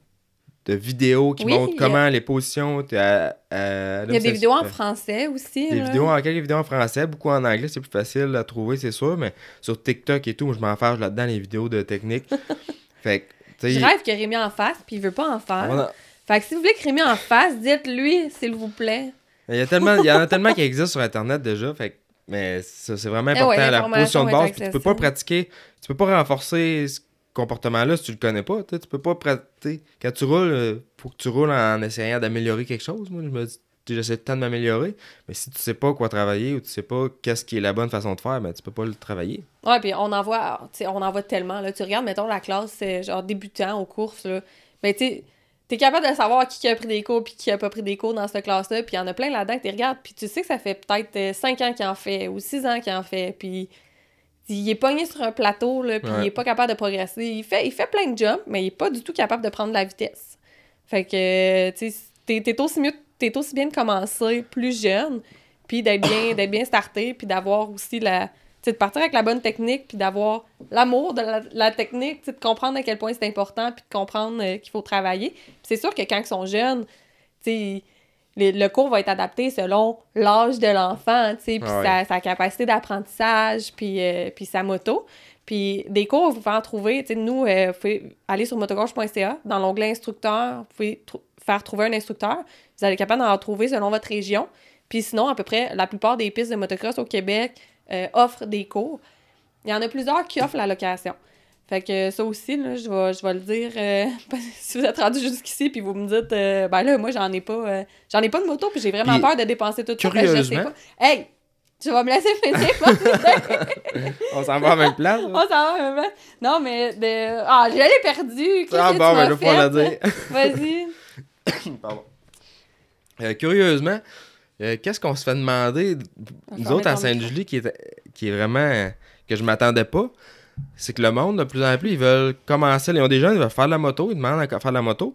de vidéos qui Oui, montrent a- comment les positions. t'es à- à- Il y a des vidéos en c'est- français aussi. des là. vidéos en quelques vidéos en français, beaucoup en anglais, c'est plus facile à trouver, c'est sûr, mais sur TikTok et tout, moi, je m'enferme là-dedans les vidéos de technique. fait que, Je rêve que Rémi en fasse, puis il veut pas en faire. Fait que si vous voulez que Rémi en fasse, dites-lui, s'il vous plaît. il y a tellement, il y en a tellement qui existent sur Internet déjà, fait que, mais ça, c'est vraiment Eh important, ouais, la position de base, tu peux pas pratiquer, tu peux pas renforcer ce comportement-là si tu le connais pas, tu peux pas pratiquer. Quand tu roules, euh, faut que tu roules en essayant d'améliorer quelque chose, moi, je me dis, j'essaie temps de m'améliorer, mais si tu sais pas quoi travailler ou tu sais pas qu'est-ce qui est la bonne façon de faire, ben tu peux pas le travailler. Ouais, puis on en voit, on en voit tellement. Là. Tu regardes, mettons, la classe, c'est genre débutant aux courses, là. Ben, tu t'es capable de savoir qui a pris des cours puis qui a pas pris des cours dans cette classe-là. Puis il y en a plein là-dedans que tu regardes, puis tu sais que ça fait peut-être 5 ans qu'il en fait ou 6 ans qu'il en fait. Puis il est pogné sur un plateau, là, puis Ouais. il est pas capable de progresser. Il fait, il fait plein de jumps, mais il est pas du tout capable de prendre de la vitesse. Fait que, tu sais, t'es, t'es aussi mieux, t'es aussi bien de commencer plus jeune, puis d'être bien, d'être bien starté, puis d'avoir aussi la... Tu sais, de partir avec la bonne technique, puis d'avoir l'amour de la, la technique, tu sais, de comprendre à quel point c'est important, puis de comprendre euh, qu'il faut travailler. Puis c'est sûr que quand ils sont jeunes, tu sais, les- le cours va être adapté selon l'âge de l'enfant, tu sais, puis Ouais. sa, sa capacité d'apprentissage, puis, euh, puis sa moto. Puis des cours, vous pouvez en trouver. Tu sais, nous, euh, vous pouvez aller sur motogauche.ca, dans l'onglet instructeur, vous pouvez faire trouver un instructeur. Vous allez être capable d'en trouver selon votre région. Puis sinon, à peu près, la plupart des pistes de motocross au Québec euh, offrent des cours. Il y en a plusieurs qui offrent la location. Fait que ça aussi, là, je vais, je vais le dire. euh, si vous êtes rendu jusqu'ici puis vous me dites, euh, ben là, moi, j'en ai pas euh, j'en ai pas de moto puis j'ai vraiment Puis, peur de dépenser tout ça. je sais pas. Hey! Tu vas me laisser finir? On s'en va à même place. On s'en va, maman. Non, mais de... Ah, je l'ai perdu. Ah bon, ben faut la fait? dire. Vas-y. Pardon. Curieusement, qu'est-ce qu'on se fait demander, nous autres à micro. Sainte-Julie, qui est, qui est vraiment. que je m'attendais pas. C'est que le monde, de plus en plus, ils veulent commencer. Ils ont des jeunes, ils veulent faire de la moto, ils demandent à faire de la moto.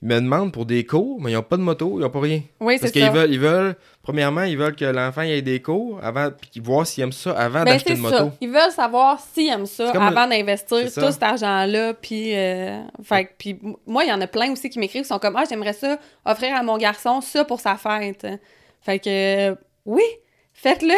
Ils me demandent pour des cours, mais ils n'ont pas de moto, ils n'ont pas rien. Oui, Parce c'est qu'ils ça. veulent, ils veulent, premièrement, ils veulent que l'enfant ait des cours avant, puis qu'ils voient s'il aime ça avant Ben, d'acheter une ça. moto. Ils veulent savoir s'ils aiment ça avant le- d'investir tout ça. cet argent-là. Puis, euh, fait que- puis moi, il y en a plein aussi qui m'écrivent, qui sont comme Ah, j'aimerais ça offrir à mon garçon ça pour sa fête. Fait que, euh, oui, faites-le.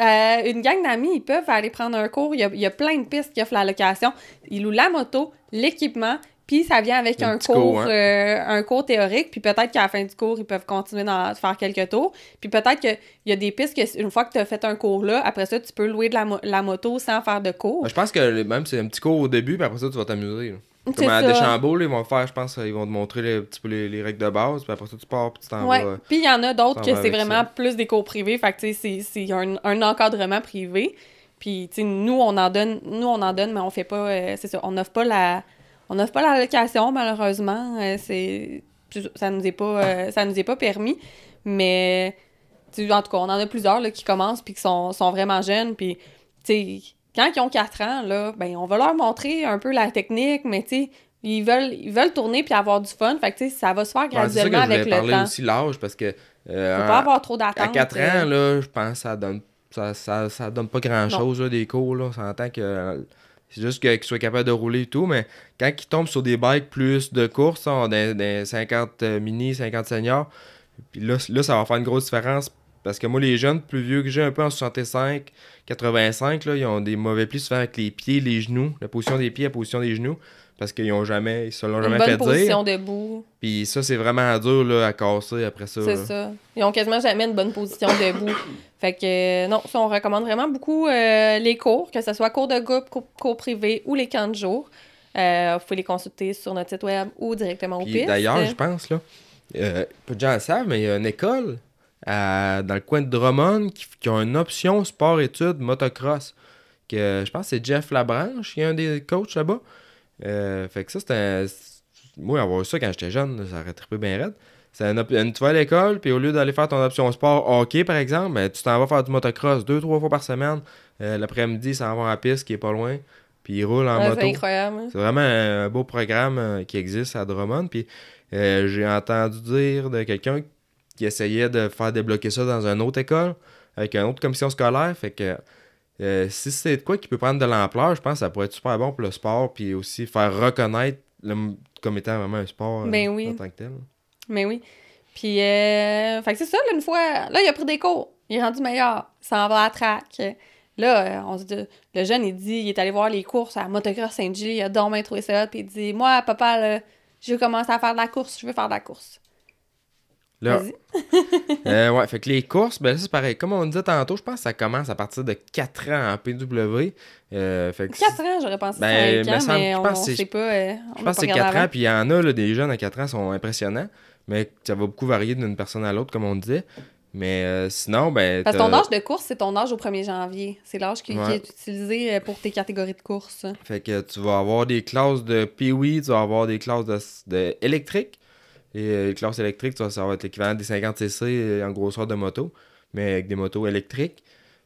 Euh, une gang d'amis, ils peuvent aller prendre un cours. Il y a, il y a plein de pistes qui offrent la location. Ils louent la moto, l'équipement, puis ça vient avec Un cours, cours, hein. euh, un cours théorique. Puis peut-être qu'à la fin du cours, ils peuvent continuer d'en faire quelques tours. Puis peut-être qu'il y a des pistes que, une fois que tu as fait un cours là, après ça, tu peux louer de la, mo- la moto sans faire de cours. Ben, je pense que même c'est un petit cours au début, puis après ça, tu vas t'amuser. Comme à. Deschambault, ils vont faire, je pense, ils vont te montrer les, un petit peu les, les règles de base, puis après ça, tu pars, puis tu t'en Ouais. vas. Puis il y en a d'autres que c'est vraiment ça. plus des cours privés. Fait que tu sais, c'est- un, un encadrement privé. Puis tu sais, nous, on en donne, nous, on en donne, mais on fait pas. euh, c'est ça, on n'offre pas la. On n'offre pas la location, malheureusement. Euh, c'est. Ça nous est pas. euh, ça nous est pas permis. Mais en tout cas, on en a plusieurs là, qui commencent puis qui sont, sont vraiment jeunes. Puis, tu sais, quand ils ont 4 ans, là, ben, on va leur montrer un peu la technique, mais tu sais, ils veulent, ils veulent tourner puis avoir du fun. Fait que, tu sais, ça va se faire Ouais, c'est ça que je graduellement avec voulais le parler temps. aussi l'âge, parce que. euh, Faut pas avoir trop à d'attentes. 4 euh, ans, là, je pense que ça donne, ça, ça, ça donne pas grand-chose, des cours, là. On s'entend que c'est juste qu'ils soient capables de rouler et tout, mais quand ils tombent sur des bikes plus de course, hein, des, des 50 euh, mini, 50 seniors, puis là, là, ça va faire une grosse différence. Parce que moi, les jeunes plus vieux que j'ai, un peu en 65, 85, là, ils ont des mauvais plis souvent avec les pieds, les genoux, la position des pieds, la position des genoux, parce qu'ils ont jamais, ils se l'ont Une jamais bonne fait position dire. debout. Puis ça, c'est vraiment dur là, à casser après ça. C'est ça. Ils ont quasiment jamais une bonne position debout. Fait que euh, non, ça, on recommande vraiment beaucoup euh, les cours, que ce soit cours de groupe, cours, cours privés ou les camps de jour. Euh, vous pouvez les consulter sur notre site web ou directement au PIS. d'ailleurs, je pense, là, euh, peu de gens le savent, mais il y a une école à- dans le coin de Drummond qui, qui a une option sport-études motocross. Que, je pense que c'est Jeff Labranche qui est un des coachs là-bas. Euh, fait que ça, c'est- Moi, avoir ça quand j'étais jeune, ça aurait trippé bien raide. C'est une, une- tu vas à l'école, puis au lieu d'aller faire ton option sport hockey, par exemple, ben, tu t'en vas faire du motocross deux, trois fois par semaine. Euh, L'après-midi, ça va à la piste qui est pas loin. Puis il roule en Ouais, moto. c'est incroyable. hein. C'est vraiment un beau programme euh, qui existe à Drummond. Puis euh, j'ai entendu dire de quelqu'un qui essayait de faire débloquer ça dans une autre école avec une autre commission scolaire. Fait que euh, si c'est de quoi qui peut prendre de l'ampleur, je pense que ça pourrait être super bon pour le sport. Puis aussi faire reconnaître le- comme étant vraiment un sport euh, Ben oui. en tant que tel. Mais oui. Puis, euh, fait que c'est ça, là, une fois, là, il a pris des cours. Il est rendu meilleur. Il s'en va à la track. Là, on se dit, le jeune, il dit, il est allé voir les courses à Motocross Saint-Gilles, il a dormi trouvé ça, puis il dit, moi, papa, là, je veux commencer à faire de la course, je veux faire de la course. Là, Vas-y. euh, ouais, fait que les courses, ben là, c'est pareil. Comme on disait tantôt, je pense que ça commence à partir de 4 ans en PW. Euh, fait que 4 ans, j'aurais pensé Ben, 5 me ans, semble- mais je on, pense on sait pas. euh, on Je pense que c'est regardé 4 ans, puis il y en a, là, des jeunes à 4 ans sont impressionnants, mais ça va beaucoup varier d'une personne à l'autre, comme on disait. Mais euh, sinon, ben. Parce que ton âge de course, c'est ton âge au 1er janvier. C'est l'âge qui, est utilisé euh, pour tes catégories de course. Fait que tu vas avoir des classes de Pee-Wee, tu vas avoir des classes de, de. Et euh, les classes électriques, tu ça va être l'équivalent des 50cc euh, en grosseur de moto, mais avec des motos électriques.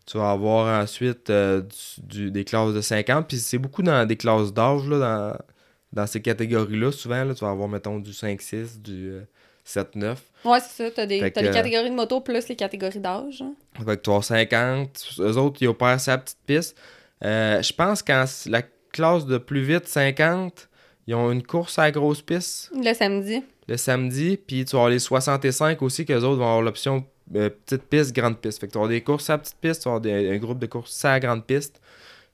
Tu vas avoir ensuite euh, du- du- des classes de 50, puis c'est beaucoup dans des classes d'âge, dans, dans ces catégories-là. Souvent, là, tu vas avoir, mettons, du 5-6, du euh, 7-9. Ouais, c'est ça. T'as des, Fait t'as que- les catégories de moto plus les catégories d'âge. hein. Fait que tu vas avoir 50. Eux autres, ils opèrent sa petite piste. Euh, je pense qu'en la classe de plus vite, 50, ils ont une course à la grosse piste Le samedi. le samedi. Puis tu vas avoir les 65 aussi, qu'eux autres vont avoir l'option euh, petite piste, grande piste. Fait que tu vas avoir des courses à la petite piste, tu vas avoir des- un groupe de courses à la grande piste.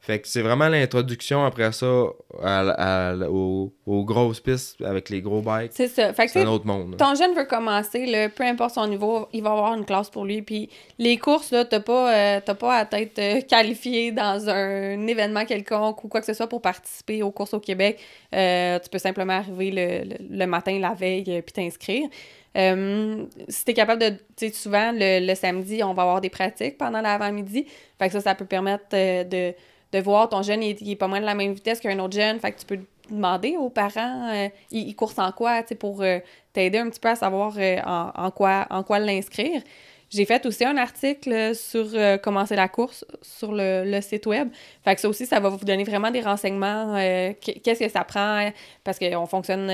Fait que c'est vraiment l'introduction après ça à aux, aux grosses pistes avec les gros bikes. C'est ça. Fait que C'est un autre monde. Ton jeune veut commencer, là, peu importe son niveau, il va avoir une classe pour lui. Puis les courses, là, t'as pas, euh, t'as pas à t'être euh, qualifié dans un événement quelconque ou quoi que ce soit pour participer aux courses au Québec. Euh, tu peux simplement arriver le, le- le matin, la veille, puis t'inscrire. Euh, si t'es capable de, tu sais, souvent, le, le samedi, on va avoir des pratiques pendant l'avant-midi. Fait que ça, ça peut permettre de, de voir ton jeune, il est, pas moins de la même vitesse qu'un autre jeune. Fait que tu peux demander aux parents, euh, ils, ils coursent en quoi, tu sais, pour euh, t'aider un petit peu à savoir euh, en, en quoi, en quoi l'inscrire. J'ai fait aussi un article sur euh, commencer la course sur le, le, site web. Fait que ça aussi, ça va vous donner vraiment des renseignements. Qu'est-ce que ça prend? Parce qu'on fonctionne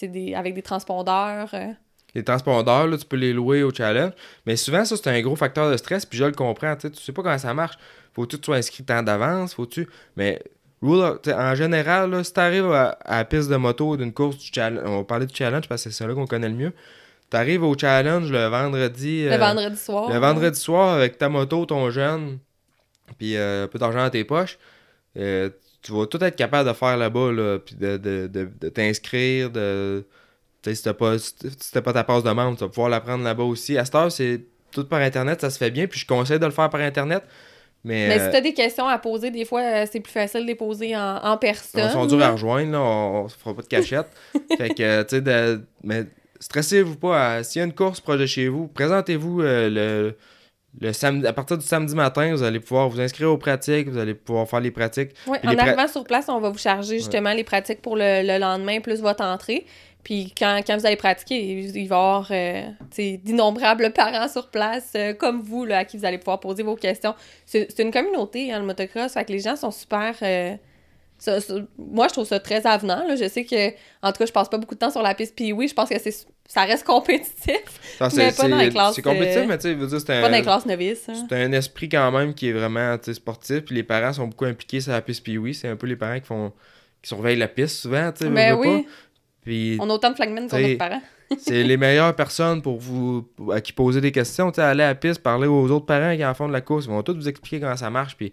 des, avec des transpondeurs. Les transpondeurs, là, tu peux les louer au challenge. Mais souvent, ça, c'est un gros facteur de stress. Puis je le comprends. Tu sais pas comment ça marche. Faut-tu que tu sois inscrit tant d'avance? Faut-tu. Mais en général, là, si tu arrives à, la piste de moto d'une course du challenge, on va parler du challenge parce que c'est ça qu'on connaît le mieux. Tu arrives au challenge le vendredi. Le euh, vendredi soir. Le vendredi soir avec ta moto, ton jeune, puis euh, un peu d'argent dans tes poches. Euh, tu vas tout être capable de faire là-bas, là, puis de, de, de, t'inscrire, de. si t'as pas, si pas ta passe de membre, tu vas pouvoir la prendre là-bas aussi. À cette heure, c'est tout par Internet, ça se fait bien, puis je conseille de le faire par Internet. Mais, mais si tu as des questions à poser, des fois, c'est plus facile de les poser en, en personne. Ils sont durs à rejoindre, là, on, ne fera pas de cachette. fait que, tu sais, mais stressez-vous pas. S'il y a une course proche de chez vous, présentez-vous euh, le, le samedi, à partir du samedi matin, vous allez pouvoir vous inscrire aux pratiques, vous allez pouvoir faire les pratiques. Oui, en arrivant sur place, on va vous charger justement les pratiques pour le, lendemain plus votre entrée. Puis quand, vous allez pratiquer, il va y avoir euh, d'innombrables parents sur place, euh, comme vous, là, à qui vous allez pouvoir poser vos questions. C'est une communauté, hein, le motocross, fait que les gens sont super moi, je trouve ça très avenant. Là. Je sais que, en tout cas, je passe pas beaucoup de temps sur la piste. Puis oui, je pense que c'est ça reste compétitif. mais pas dans les classes. C'est compétitif, mais tu sais, c'est un. Pas dans les classes novices. Hein. C'est un esprit quand même qui est vraiment sportif. Puis les parents sont beaucoup impliqués sur la piste. Puis oui, c'est un peu les parents qui font qui surveillent la piste souvent. Tu sais, mais ben oui. Puis, On a autant de flagmen qu'on a de parents. c'est les meilleures personnes pour vous à qui poser des questions. Aller à la piste, parler aux autres parents qui en font de la course. Ils vont tous vous expliquer comment ça marche. Puis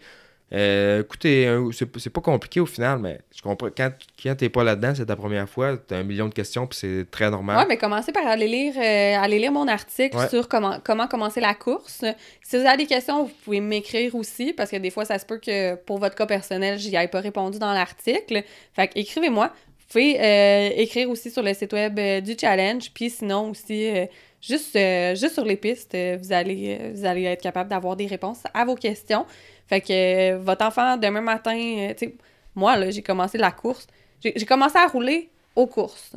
euh, écoutez, c'est pas compliqué au final, mais je comprends. Quand, quand t'es pas là-dedans, c'est ta première fois, t'as un million de questions, puis c'est très normal. Ouais, mais commencez par aller lire, euh, aller lire mon article sur comment, comment commencer la course. Si vous avez des questions, vous pouvez m'écrire aussi, parce que des fois, ça se peut que pour votre cas personnel, j'y ai pas répondu dans l'article. Fait que écrivez-moi. Vous euh, écrire aussi sur le site web du challenge, puis sinon aussi juste, juste sur les pistes, vous, allez, vous allez être capable d'avoir des réponses à vos questions. Fait que euh, votre enfant, demain matin, euh, moi, là, j'ai commencé la course. J'ai commencé à rouler aux courses.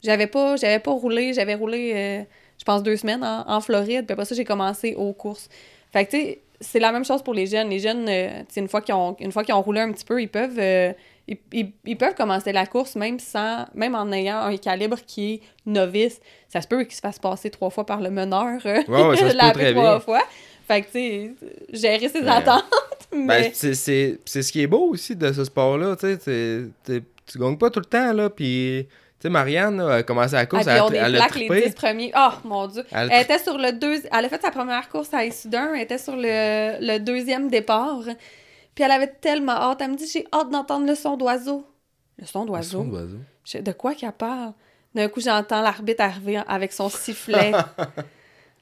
J'avais pas, j'avais pas roulé, j'avais roulé, euh, je pense, deux semaines en, Floride, puis après ça, j'ai commencé aux courses. Fait que, tu sais, c'est la même chose pour les jeunes. Les jeunes, une fois qu'ils ont, une fois qu'ils ont roulé un petit peu, ils peuvent, ils, peuvent commencer la course même sans, même en ayant un calibre qui est novice. Ça se peut qu'ils se fassent passer trois fois par le meneur. Ouais, ça se peut très trois fois. Fait que, tu sais, gérer ses attentes. Ben, mais... c'est ce qui est beau aussi de ce sport-là. Tu sais, tu gagnes pas tout le temps, là. Puis, tu sais, Marianne, a commencé la course. Ah, elle, elle, a les 10 premiers. Oh, mon Dieu. Elle, était sur le deux... Elle a fait sa première course à Issoudun. Elle était sur le, le deuxième départ. Puis elle avait tellement hâte. Elle me dit J'ai hâte d'entendre le son d'oiseau. Le son d'oiseau? Le son d'oiseau. De quoi qu'elle parle? D'un coup, j'entends l'arbitre arriver avec son sifflet.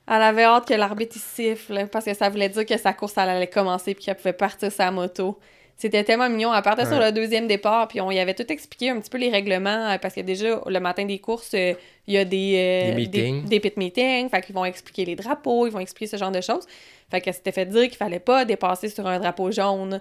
Elle avait hâte que l'arbitre siffle parce que ça voulait dire que sa course allait commencer puis qu'elle pouvait partir sa moto. C'était tellement mignon. Elle partait sur le deuxième départ, puis on y avait tout expliqué un petit peu les règlements, euh, parce que déjà, le matin des courses, euh, il y a des, euh, des, meetings. des, pit meetings, fait qu'ils vont expliquer les drapeaux, ils vont expliquer ce genre de choses. Fait qu'elle s'était fait dire qu'il fallait pas dépasser sur un drapeau jaune.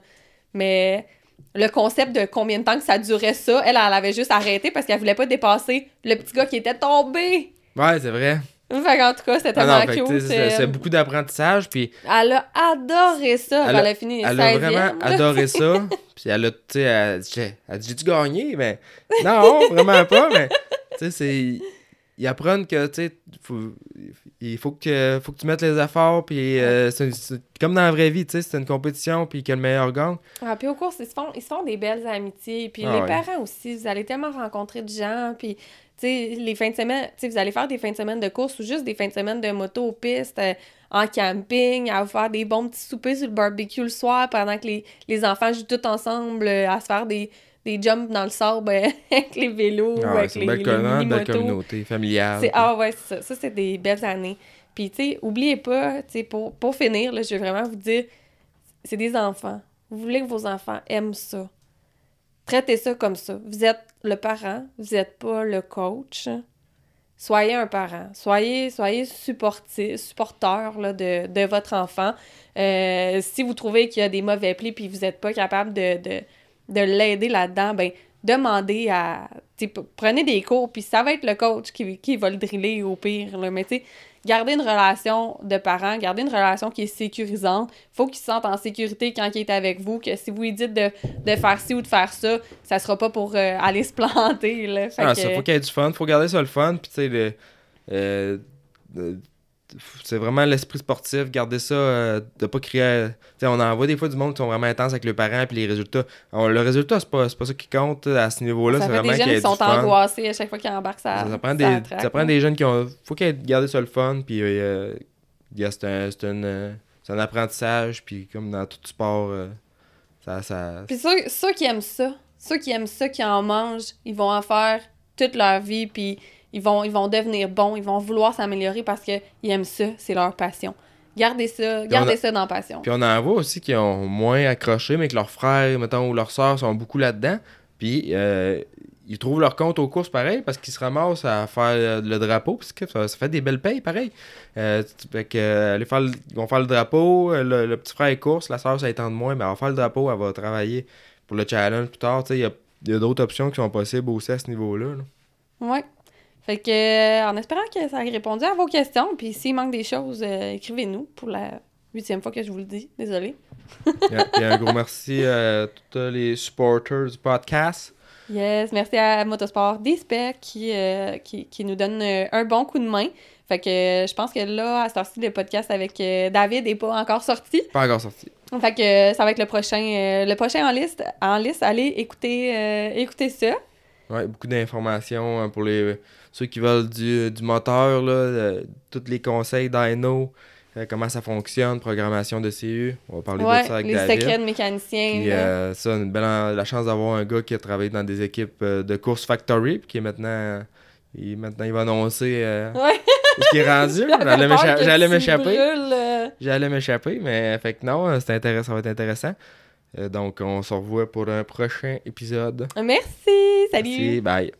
Mais le concept de combien de temps que ça durait ça, elle, elle avait juste arrêté parce qu'elle voulait pas dépasser le petit gars qui était tombé. Ouais, c'est vrai. Fait en tout cas, c'était ah tellement cute. C'est beaucoup d'apprentissage. Puis... Elle a adoré ça. Elle, a fini Elle a vraiment adoré ça. puis elle a, tu sais, elle, elle dit J'ai-tu gagné? Mais non, vraiment pas. Mais tu sais, c'est. Ils apprennent que, tu sais, il faut que, faut que tu mettes les efforts. Puis euh, c'est comme dans la vraie vie, tu sais, c'est une compétition. Puis que le meilleur gagne. Ah, puis au cours, ils se, font, ils se font des belles amitiés. Puis ah les parents aussi, vous allez tellement rencontrer de gens. Puis les fins de semaine, vous allez faire des fins de semaine de course ou juste des fins de semaine de moto aux pistes, euh, en camping, à faire des bons petits soupers sur le barbecue le soir pendant que les, enfants jouent tous ensemble euh, à se faire des, des jumps dans le sable euh, avec les vélos, ah avec les, belle, les belle communauté familiale. Ah ouais, ça. Ça, c'est des belles années. Puis, tu sais, oubliez pas, tu sais, pour, pour finir, là, je vais vraiment vous dire, c'est des enfants. Vous voulez que vos enfants aiment ça. Traitez ça comme ça. Vous êtes le parent, vous n'êtes pas le coach. Soyez un parent. Soyez, soyez supporteur de, votre enfant. Euh, si vous trouvez qu'il y a des mauvais plis puis vous n'êtes pas capable de, de, l'aider là-dedans, ben demandez à. Prenez des cours, puis ça va être le coach qui, qui va le driller au pire. Là. Mais tu garder une relation de parents, garder une relation qui est sécurisante. faut qu'il se sente en sécurité quand il est avec vous, que si vous lui dites de, de faire ci ou de faire ça, ça sera pas pour euh, aller se planter. Là. Fait Ah, que- ça, faut qu'il y ait du fun, faut garder ça le fun, puis tu sais, le- euh, c'est vraiment l'esprit sportif, garder ça, euh, de pas crier. Tu sais, on en voit des fois du monde qui sont vraiment intenses avec le parent, puis les résultats. Alors, le résultat, c'est pas, c'est pas ça qui compte à ce niveau-là, ça fait vraiment des jeunes qui sont angoissés à chaque fois qu'ils embarquent ça. Ça, ça prend des, ça prend des jeunes qui ont. Faut qu'ils aient gardé ça le fun, puis euh, gars, c'est un, une, euh, un apprentissage, puis comme dans tout sport, euh, ça. ça Puis ceux, ceux qui aiment ça, ceux qui aiment ça, qui en mangent, ils vont en faire toute leur vie, puis ils vont, ils vont devenir bons, ils vont vouloir s'améliorer parce qu'ils aiment ça, c'est leur passion. Gardez ça, gardez a- ça dans passion. Puis on en voit aussi qui ont moins accroché, mais que leurs frères, mettons, ou leurs sœurs sont beaucoup là-dedans. Puis euh, ils trouvent leur compte aux courses pareil parce qu'ils se ramassent à faire euh, le drapeau. Parce que ça, ça fait des belles payes pareil. Euh, fait que, euh, faire le- ils vont faire le drapeau, le, le petit frère est course, la sœur ça étend de moins, mais elle va faire le drapeau, elle va travailler pour le challenge plus tard. Il y a, y a d'autres options qui sont possibles aussi à ce niveau-là. là. Ouais. Fait que, euh, en espérant que ça ait répondu à vos questions, puis s'il manque des choses, euh, écrivez-nous pour la huitième fois que je vous le dis. Yeah. Puis un gros merci à tous les supporters du podcast. Yes, merci à Motosport Dispec qui, euh, qui, qui nous donne un bon coup de main. Fait que je pense que là, à ce temps-ci, le podcast avec David n'est pas encore sorti. Pas encore sorti. Fait que ça va être le prochain, le prochain en liste. En liste, allez écouter, euh, écouter ça. Ouais, beaucoup d'informations hein, pour les ceux qui veulent du, du moteur, là, euh, tous les conseils d'Aino, euh, comment ça fonctionne, programmation de CU. On va parler Ouais, de ça avec les David. secrets de. Puis là. euh, ça, une belle, la chance d'avoir un gars qui a travaillé dans des équipes de course factory, puis qui est maintenant, il, maintenant il va annoncer Ouais. où ce qui est rendu. J'allais m'échapper. J'allais m'échapper, mais fait que non, c'est intéressant, ça va être intéressant. Euh, donc on se revoit pour un prochain épisode. Merci, salut! Merci, bye.